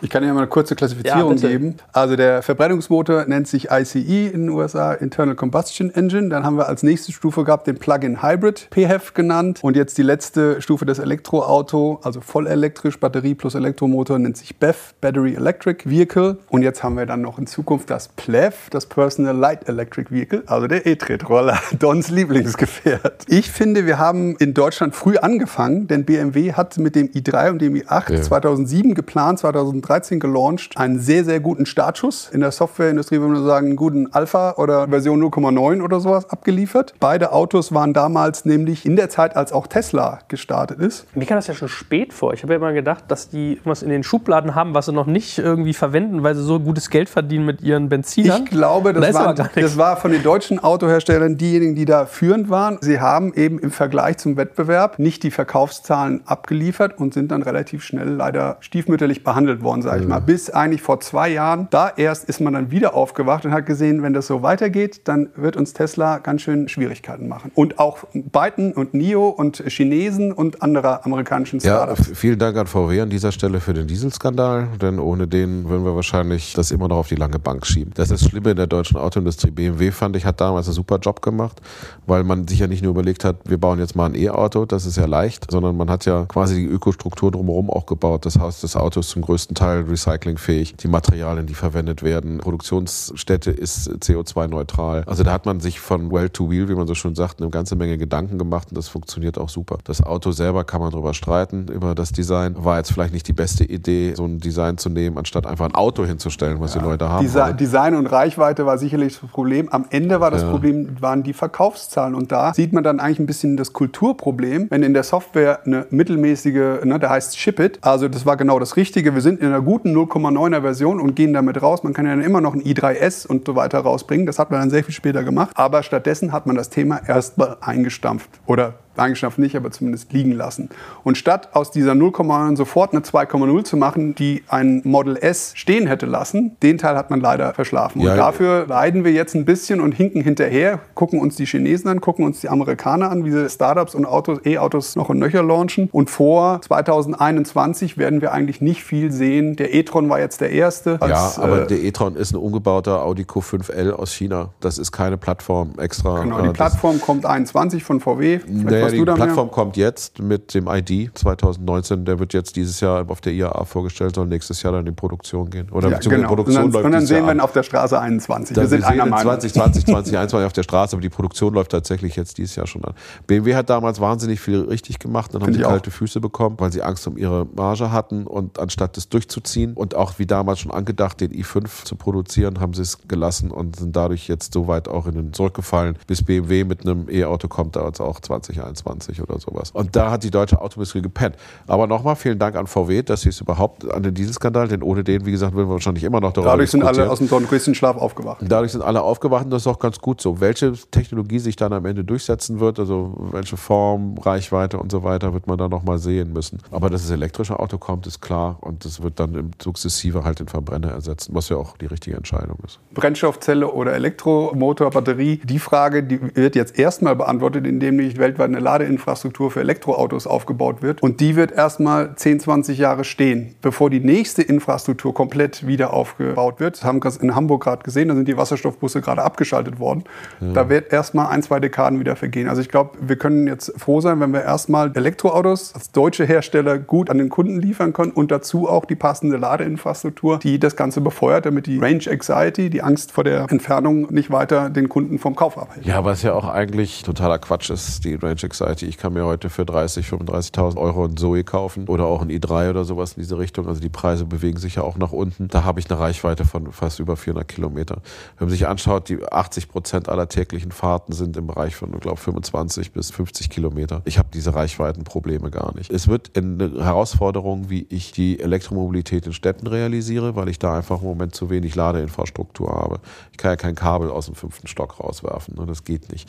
Ich kann Ihnen mal eine kurze Klassifizierung ja, geben. Also der Verbrennungsmotor nennt sich ICE in den USA, Internal Combustion Engine. Dann haben wir als nächste Stufe gehabt den Plug-in Hybrid, PHEV genannt. Und jetzt die letzte Stufe des Elektroauto, also vollelektrisch, Batterie plus Elektromotor, nennt sich BEV, Battery Electric Vehicle. Und jetzt haben wir dann noch in Zukunft das PLEV, das Personal Light Electric Vehicle, also der E-Tretroller, *laughs* Dons Lieblingsgefährt. Ich finde, wir haben in Deutschland früh angefangen, denn BMW hat mit dem i3 und dem i8 ja. 2007 geplant, 2013 gelauncht, einen sehr, sehr guten Startschuss. In der Softwareindustrie würde man sagen, einen guten Alpha oder Version 0,9 oder sowas abgeliefert. Beide Autos waren damals nämlich in der Zeit, als auch Tesla gestartet ist. Mir kam das ja schon spät vor. Ich habe ja immer gedacht, dass die irgendwas in den Schubladen haben, was sie noch nicht irgendwie verwenden, weil sie so gutes Geld verdienen mit ihren Benzinern. Ich glaube, das, war, das war von den deutschen Autoherstellern diejenigen, die da führend waren. Sie haben eben im Vergleich zum Wettbewerb nicht die Verkaufszahlen abgeliefert und sind dann relativ schnell leider stiefmütterlich behandelt behandelt worden, sage ich mal. Bis eigentlich vor zwei Jahren. Da erst ist man dann wieder aufgewacht und hat gesehen, wenn das so weitergeht, dann wird uns Tesla ganz schön Schwierigkeiten machen. Und auch Byton und NIO und Chinesen und andere amerikanischen Startups. Ja, vielen Dank an VW an dieser Stelle für den Dieselskandal, denn ohne den würden wir wahrscheinlich das immer noch auf die lange Bank schieben. Das ist das Schlimme in der deutschen Autoindustrie. BMW fand ich hat damals einen super Job gemacht, weil man sich ja nicht nur überlegt hat, wir bauen jetzt mal ein E-Auto, das ist ja leicht, sondern man hat ja quasi die Ökostruktur drumherum auch gebaut. Das heißt, das Auto ist zum größten größten Teil recyclingfähig. Die Materialien, die verwendet werden. Produktionsstätte ist CO2-neutral. Also da hat man sich von Well to Wheel, wie man so schön sagt, eine ganze Menge Gedanken gemacht und das funktioniert auch super. Das Auto selber kann man drüber streiten, über das Design. War jetzt vielleicht nicht die beste Idee, so ein Design zu nehmen, anstatt einfach ein Auto hinzustellen, was ja. die Leute haben. Desi Design und Reichweite war sicherlich das Problem. Am Ende war das ja. Problem, waren die Verkaufszahlen. Und da sieht man dann eigentlich ein bisschen das Kulturproblem, wenn in der Software eine mittelmäßige, ne, da heißt Ship It, also das war genau das Richtige. Wir sind in einer guten 0,9er Version und gehen damit raus. Man kann ja dann immer noch ein i3S und so weiter rausbringen. Das hat man dann sehr viel später gemacht. Aber stattdessen hat man das Thema erstmal eingestampft oder Eigenschaft nicht, aber zumindest liegen lassen. Und statt aus dieser 0,9 sofort eine 2,0 zu machen, die ein Model S stehen hätte lassen, den Teil hat man leider verschlafen. Ja, und dafür leiden wir jetzt ein bisschen und hinken hinterher, gucken uns die Chinesen an, gucken uns die Amerikaner an, wie sie Startups und Autos, E-Autos noch und nöcher launchen. Und vor 2021 werden wir eigentlich nicht viel sehen. Der e-tron war jetzt der erste. Als, ja, aber äh, der e-tron ist ein umgebauter Audi Q5L aus China. Das ist keine Plattform extra. Genau, die äh, Plattform kommt 21 von VW. Nee, Naja, die Plattform mehr? kommt jetzt mit dem ID 2019. Der wird jetzt dieses Jahr auf der IAA vorgestellt, soll nächstes Jahr dann in Produktion gehen. Oder Ja, genau. Produktion und dann, läuft und dann sehen wir ihn auf der Straße 21. Da wir sind wir einer in Meinung. 2020, 2021 *laughs* auf der Straße, aber die Produktion läuft tatsächlich jetzt dieses Jahr schon an. BMW hat damals wahnsinnig viel richtig gemacht, dann haben Finde sie ich auch. kalte Füße bekommen, weil sie Angst um ihre Marge hatten und anstatt das durchzuziehen und auch wie damals schon angedacht, den i5 zu produzieren, haben sie es gelassen und sind dadurch jetzt so weit auch in den zurückgefallen, bis BMW mit einem E-Auto kommt, da jetzt auch 2021 oder sowas. Und da hat die deutsche Autoindustrie gepennt. Aber nochmal vielen Dank an VW, dass sie es überhaupt an den Dieselskandal, denn ohne den, wie gesagt, würden wir wahrscheinlich immer noch darüber Dadurch sind alle aus dem Dornröschenschlaf aufgewacht. Und Dadurch sind alle aufgewacht und das ist auch ganz gut so. Welche Technologie sich dann am Ende durchsetzen wird, also welche Form, Reichweite und so weiter, wird man dann nochmal sehen müssen. Aber dass das elektrische Auto kommt, ist klar und das wird dann sukzessive halt den Verbrenner ersetzen, was ja auch die richtige Entscheidung ist. Brennstoffzelle oder Elektromotor, Batterie. Die Frage, die wird jetzt erstmal beantwortet, indem nicht weltweit eine Ladeinfrastruktur für Elektroautos aufgebaut wird. Und die wird erstmal 10, 20 Jahre stehen, bevor die nächste Infrastruktur komplett wieder aufgebaut wird. Das haben wir in Hamburg gerade gesehen, da sind die Wasserstoffbusse gerade abgeschaltet worden. Da wird erstmal ein, zwei Dekaden wieder vergehen. Also ich glaube, wir können jetzt froh sein, wenn wir erstmal Elektroautos als deutsche Hersteller gut an den Kunden liefern können und dazu auch die passende Ladeinfrastruktur, die das Ganze befeuert, damit die Range Anxiety, die Angst vor der Entfernung, nicht weiter den Kunden vom Kauf abhält. Ja, was ja auch eigentlich totaler Quatsch ist, die Range Anxiety. Ich kann mir heute für 30, 35.000 Euro ein Zoe kaufen oder auch ein i3 oder sowas in diese Richtung. Also die Preise bewegen sich ja auch nach unten. Da habe ich eine Reichweite von fast über 400 Kilometer. Wenn man sich anschaut, die 80 Prozent aller täglichen Fahrten sind im Bereich von, ich glaube, 25 bis 50 Kilometer. Ich habe diese Reichweitenprobleme gar nicht. Es wird eine Herausforderung, wie ich die Elektromobilität in Städten realisiere, weil ich da einfach im Moment zu wenig Ladeinfrastruktur habe. Ich kann ja kein Kabel aus dem fünften Stock rauswerfen. Ne? Das geht nicht.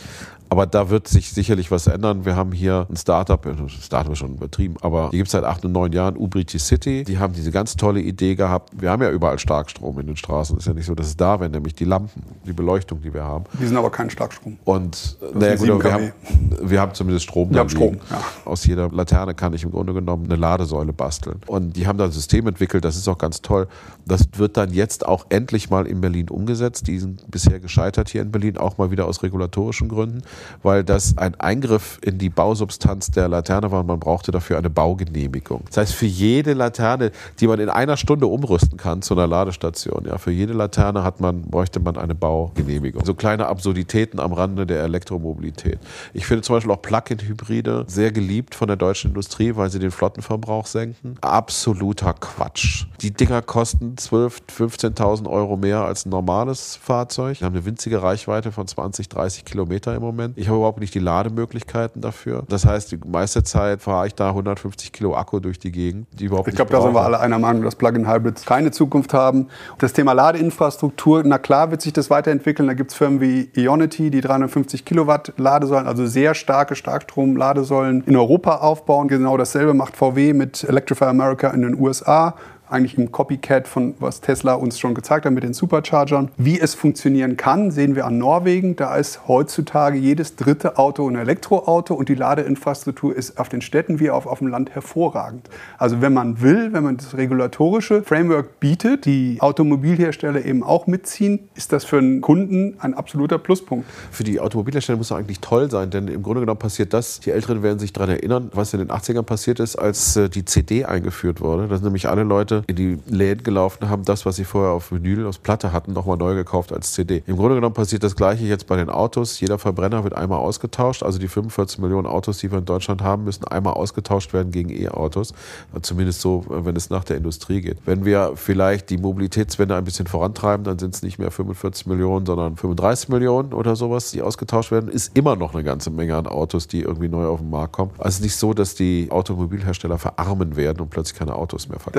Aber da wird sich sicherlich was ändern. Wir haben hier ein Startup, Startup ist schon übertrieben, aber die gibt es seit acht und neun Jahren, Ubriti City. Die haben diese ganz tolle Idee gehabt. Wir haben ja überall Starkstrom in den Straßen. Ist ja nicht so, dass es da wäre, nämlich die Lampen, die Beleuchtung, die wir haben. Die sind aber kein Starkstrom. Und äh, naja, gut, wir, 7 haben, wir haben zumindest Strom. Wir haben Strom, ja. Aus jeder Laterne kann ich im Grunde genommen eine Ladesäule basteln. Und die haben da ein System entwickelt, das ist auch ganz toll. Das wird dann jetzt auch endlich mal in Berlin umgesetzt. Die sind bisher gescheitert hier in Berlin, auch mal wieder aus regulatorischen Gründen, weil das ein Eingriff in die Bausubstanz der Laterne war und man brauchte dafür eine Baugenehmigung. Das heißt, für jede Laterne, die man in einer Stunde umrüsten kann zu einer Ladestation, ja, für jede Laterne hat man, bräuchte man eine Baugenehmigung. So kleine Absurditäten am Rande der Elektromobilität. Ich finde zum Beispiel auch Plug-in-Hybride sehr geliebt von der deutschen Industrie, weil sie den Flottenverbrauch senken. Absoluter Quatsch. Die Dinger kosten 12.000, 15.000 Euro mehr als ein normales Fahrzeug. Die haben eine winzige Reichweite von 20, 30 Kilometer im Moment. Ich habe überhaupt nicht die Lademöglichkeiten dafür. Das heißt, die meiste Zeit fahre ich da 150 Kilo Akku durch die Gegend, die überhaupt Ich glaube, da sind wir alle einer Meinung, dass Plug-in-Hybrids keine Zukunft haben. Das Thema Ladeinfrastruktur, na klar wird sich das weiterentwickeln. Da gibt es Firmen wie Ionity, die 350 Kilowatt Ladesäulen, also sehr starke Starkstrom-Ladesäulen in Europa aufbauen. Genau dasselbe macht VW mit Electrify America in den USA. Eigentlich ein Copycat von was Tesla uns schon gezeigt hat mit den Superchargern. Wie es funktionieren kann, sehen wir an Norwegen. Da ist heutzutage jedes dritte Auto ein Elektroauto und die Ladeinfrastruktur ist auf den Städten wie auch auf dem Land hervorragend. Also wenn man will, wenn man das regulatorische Framework bietet, die Automobilhersteller eben auch mitziehen, ist das für einen Kunden ein absoluter Pluspunkt. Für die Automobilhersteller muss das eigentlich toll sein, denn im Grunde genommen passiert das, die Älteren werden sich daran erinnern, was in den 80ern passiert ist, als äh, die CD eingeführt wurde. Da sind nämlich alle Leute in die Läden gelaufen, haben das, was sie vorher auf Vinyl, aus Platte hatten, nochmal neu gekauft als CD. Im Grunde genommen passiert das Gleiche jetzt bei den Autos. Jeder Verbrenner wird einmal ausgetauscht. Also die 45 Millionen Autos, die wir in Deutschland haben, müssen einmal ausgetauscht werden gegen E-Autos. Zumindest so, wenn es nach der Industrie geht. Wenn wir vielleicht die Mobilitätswende ein bisschen vorantreiben, dann sind es nicht mehr 45 Millionen, sondern 35 Millionen oder sowas, die ausgetauscht werden. Ist immer noch eine ganze Menge an Autos, die irgendwie neu auf den Markt kommen. Also es ist nicht so, dass die Automobilhersteller verarmen werden und plötzlich keine Autos mehr verkaufen.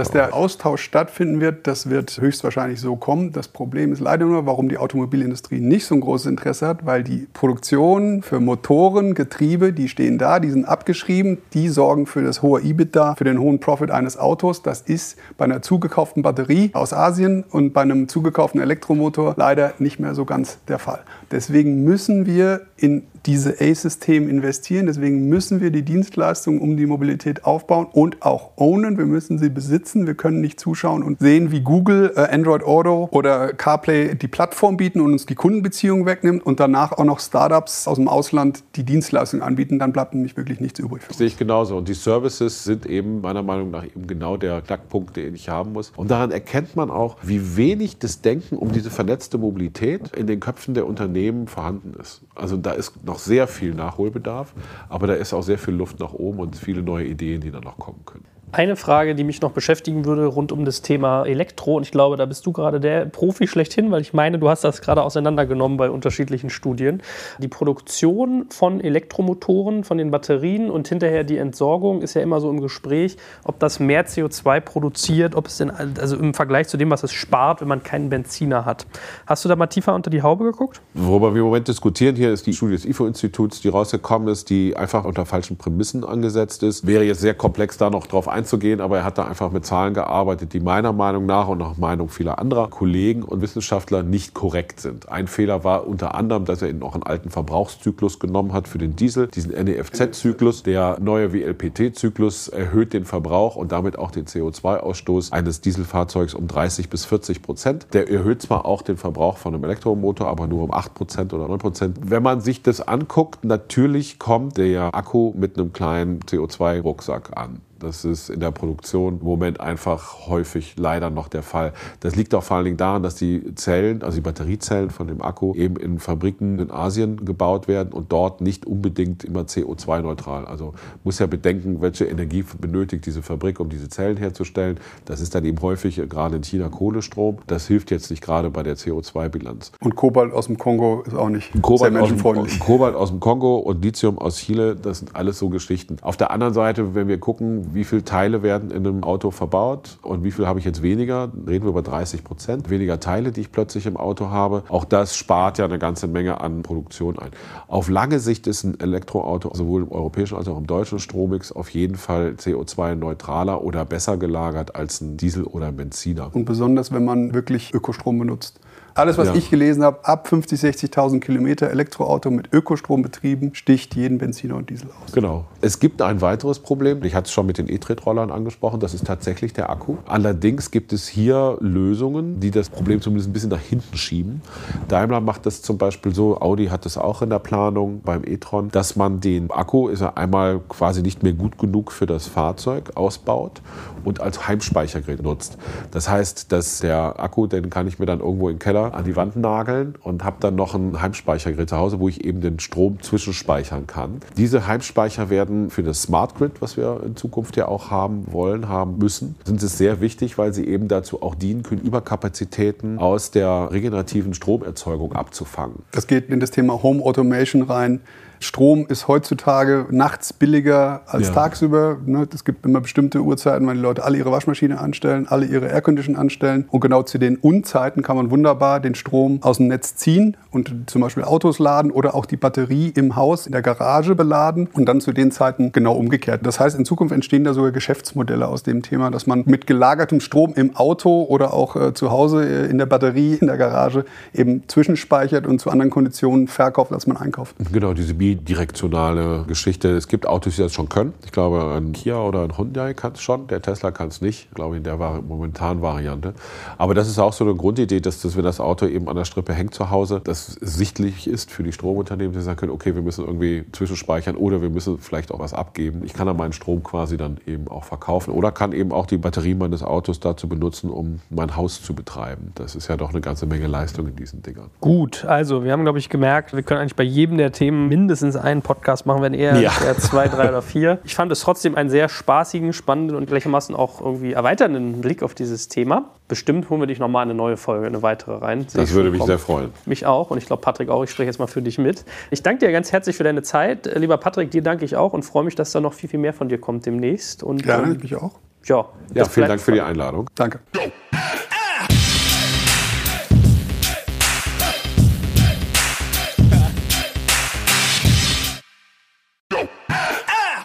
Austausch stattfinden wird, das wird höchstwahrscheinlich so kommen. Das Problem ist leider nur, warum die Automobilindustrie nicht so ein großes Interesse hat, weil die Produktion für Motoren, Getriebe, die stehen da, die sind abgeschrieben, die sorgen für das hohe EBITDA, für den hohen Profit eines Autos. Das ist bei einer zugekauften Batterie aus Asien und bei einem zugekauften Elektromotor leider nicht mehr so ganz der Fall. Deswegen müssen wir in diese ACE-Systeme investieren. Deswegen müssen wir die Dienstleistungen um die Mobilität aufbauen und auch ownen. Wir müssen sie besitzen. Wir können nicht zuschauen und sehen, wie Google, äh, Android Auto oder CarPlay die Plattform bieten und uns die Kundenbeziehung wegnimmt und danach auch noch Startups aus dem Ausland die Dienstleistung anbieten. Dann bleibt nämlich wirklich nichts übrig. Für uns. Sehe ich genauso. Und die Services sind eben meiner Meinung nach eben genau der Knackpunkt, den ich haben muss. Und daran erkennt man auch, wie wenig das Denken um diese vernetzte Mobilität in den Köpfen der Unternehmen vorhanden ist. Also da ist noch sehr viel Nachholbedarf, aber da ist auch sehr viel Luft nach oben und viele neue Ideen, die dann noch kommen können. Eine Frage, die mich noch beschäftigen würde rund um das Thema Elektro, und ich glaube, da bist du gerade der Profi schlechthin, weil ich meine, du hast das gerade auseinandergenommen bei unterschiedlichen Studien. Die Produktion von Elektromotoren, von den Batterien und hinterher die Entsorgung ist ja immer so im Gespräch, ob das mehr CO2 produziert, ob es denn, also im Vergleich zu dem, was es spart, wenn man keinen Benziner hat. Hast du da mal tiefer unter die Haube geguckt? Worüber wir im Moment diskutieren hier, ist die Studie des IFO-Instituts, die rausgekommen ist, die einfach unter falschen Prämissen angesetzt ist. Wäre jetzt sehr komplex, da noch drauf einzugehen einzugehen, aber er hat da einfach mit Zahlen gearbeitet, die meiner Meinung nach und nach Meinung vieler anderer Kollegen und Wissenschaftler nicht korrekt sind. Ein Fehler war unter anderem, dass er noch einen alten Verbrauchszyklus genommen hat für den Diesel, diesen NEFZ-Zyklus. Der neue WLPT-Zyklus erhöht den Verbrauch und damit auch den CO2-Ausstoß eines Dieselfahrzeugs um 30 bis 40 Prozent. Der erhöht zwar auch den Verbrauch von einem Elektromotor, aber nur um 8 Prozent oder 9 Prozent. Wenn man sich das anguckt, natürlich kommt der Akku mit einem kleinen CO2-Rucksack an. Das ist in der Produktion im Moment einfach häufig leider noch der Fall. Das liegt auch vor allen Dingen daran, dass die Zellen, also die Batteriezellen von dem Akku, eben in Fabriken in Asien gebaut werden und dort nicht unbedingt immer CO2-neutral. Also muss ja bedenken, welche Energie benötigt diese Fabrik, um diese Zellen herzustellen. Das ist dann eben häufig gerade in China Kohlestrom. Das hilft jetzt nicht gerade bei der CO2-Bilanz. Und Kobalt aus dem Kongo ist auch nicht Kobalt sehr aus, dem, menschenfreundlich. Kobalt aus dem Kongo und Lithium aus Chile, das sind alles so Geschichten. Auf der anderen Seite, wenn wir gucken, wie viele Teile werden in einem Auto verbaut und wie viel habe ich jetzt weniger, reden wir über 30 Prozent, weniger Teile, die ich plötzlich im Auto habe. Auch das spart ja eine ganze Menge an Produktion ein. Auf lange Sicht ist ein Elektroauto sowohl im europäischen als auch im deutschen Strommix auf jeden Fall CO2-neutraler oder besser gelagert als ein Diesel oder ein Benziner. Und besonders, wenn man wirklich Ökostrom benutzt. Alles, was Ja. ich gelesen habe, ab 50.000, 60.000 Kilometer Elektroauto mit Ökostrom betrieben, sticht jeden Benziner und Diesel aus. Genau. Es gibt ein weiteres Problem. Ich hatte es schon mit den E-Tretrollern angesprochen. Das ist tatsächlich der Akku. Allerdings gibt es hier Lösungen, die das Problem zumindest ein bisschen nach hinten schieben. Daimler macht das zum Beispiel so, Audi hat das auch in der Planung beim e-tron, dass man den Akku, ist er einmal quasi nicht mehr gut genug für das Fahrzeug, ausbaut und als Heimspeichergerät nutzt. Das heißt, dass der Akku, den kann ich mir dann irgendwo im Keller an die Wand nageln und habe dann noch ein Heimspeichergerät zu Hause, wo ich eben den Strom zwischenspeichern kann. Diese Heimspeicher werden für das Smart Grid, was wir in Zukunft ja auch haben wollen, haben müssen, sind es sehr wichtig, weil sie eben dazu auch dienen können, Überkapazitäten aus der regenerativen Stromerzeugung abzufangen. Das geht in das Thema Home Automation rein. Strom ist heutzutage nachts billiger als Ja. tagsüber. Ne? Es gibt immer bestimmte Uhrzeiten, weil die Leute alle ihre Waschmaschine anstellen, alle ihre Aircondition anstellen. Und genau zu den Unzeiten kann man wunderbar den Strom aus dem Netz ziehen und zum Beispiel Autos laden oder auch die Batterie im Haus, in der Garage beladen und dann zu den Zeiten genau umgekehrt. Das heißt, in Zukunft entstehen da sogar Geschäftsmodelle aus dem Thema, dass man mit gelagertem Strom im Auto oder auch äh, zu Hause äh, in der Batterie, in der Garage eben zwischenspeichert und zu anderen Konditionen verkauft, als man einkauft. Genau, diese bidirektionale Geschichte. Es gibt Autos, die das schon können. Ich glaube, ein Kia oder ein Hyundai kann es schon. Der Tesla kann es nicht. Ich glaube, in der momentanen Variante. Aber das ist auch so eine Grundidee, dass, dass wenn das Auto eben an der Strippe hängt zu Hause, dass es sichtlich ist für die Stromunternehmen, die sagen können, okay, wir müssen irgendwie zwischenspeichern oder wir müssen vielleicht auch was abgeben. Ich kann dann meinen Strom quasi dann eben auch verkaufen oder kann eben auch die Batterie meines Autos dazu benutzen, um mein Haus zu betreiben. Das ist ja doch eine ganze Menge Leistung in diesen Dingern. Gut, also wir haben, glaube ich, gemerkt, wir können eigentlich bei jedem der Themen mindestens einen Podcast machen, wenn eher, Ja. eher zwei, drei oder vier. Ich fand es trotzdem einen sehr spaßigen, spannenden und gleichermaßen auch irgendwie erweiternden Blick auf dieses Thema. Bestimmt holen wir dich nochmal eine neue Folge, eine weitere rein. Das würde mich kommen. sehr freuen. Mich auch und ich glaube Patrick auch. Ich spreche jetzt mal für dich mit. Ich danke dir ganz herzlich für deine Zeit. Lieber Patrick, dir danke ich auch und freue mich, dass da noch viel, viel mehr von dir kommt demnächst. Und, Gerne, ähm, ich mich auch. ja, Ja, vielen Dank für die. Einladung. Danke.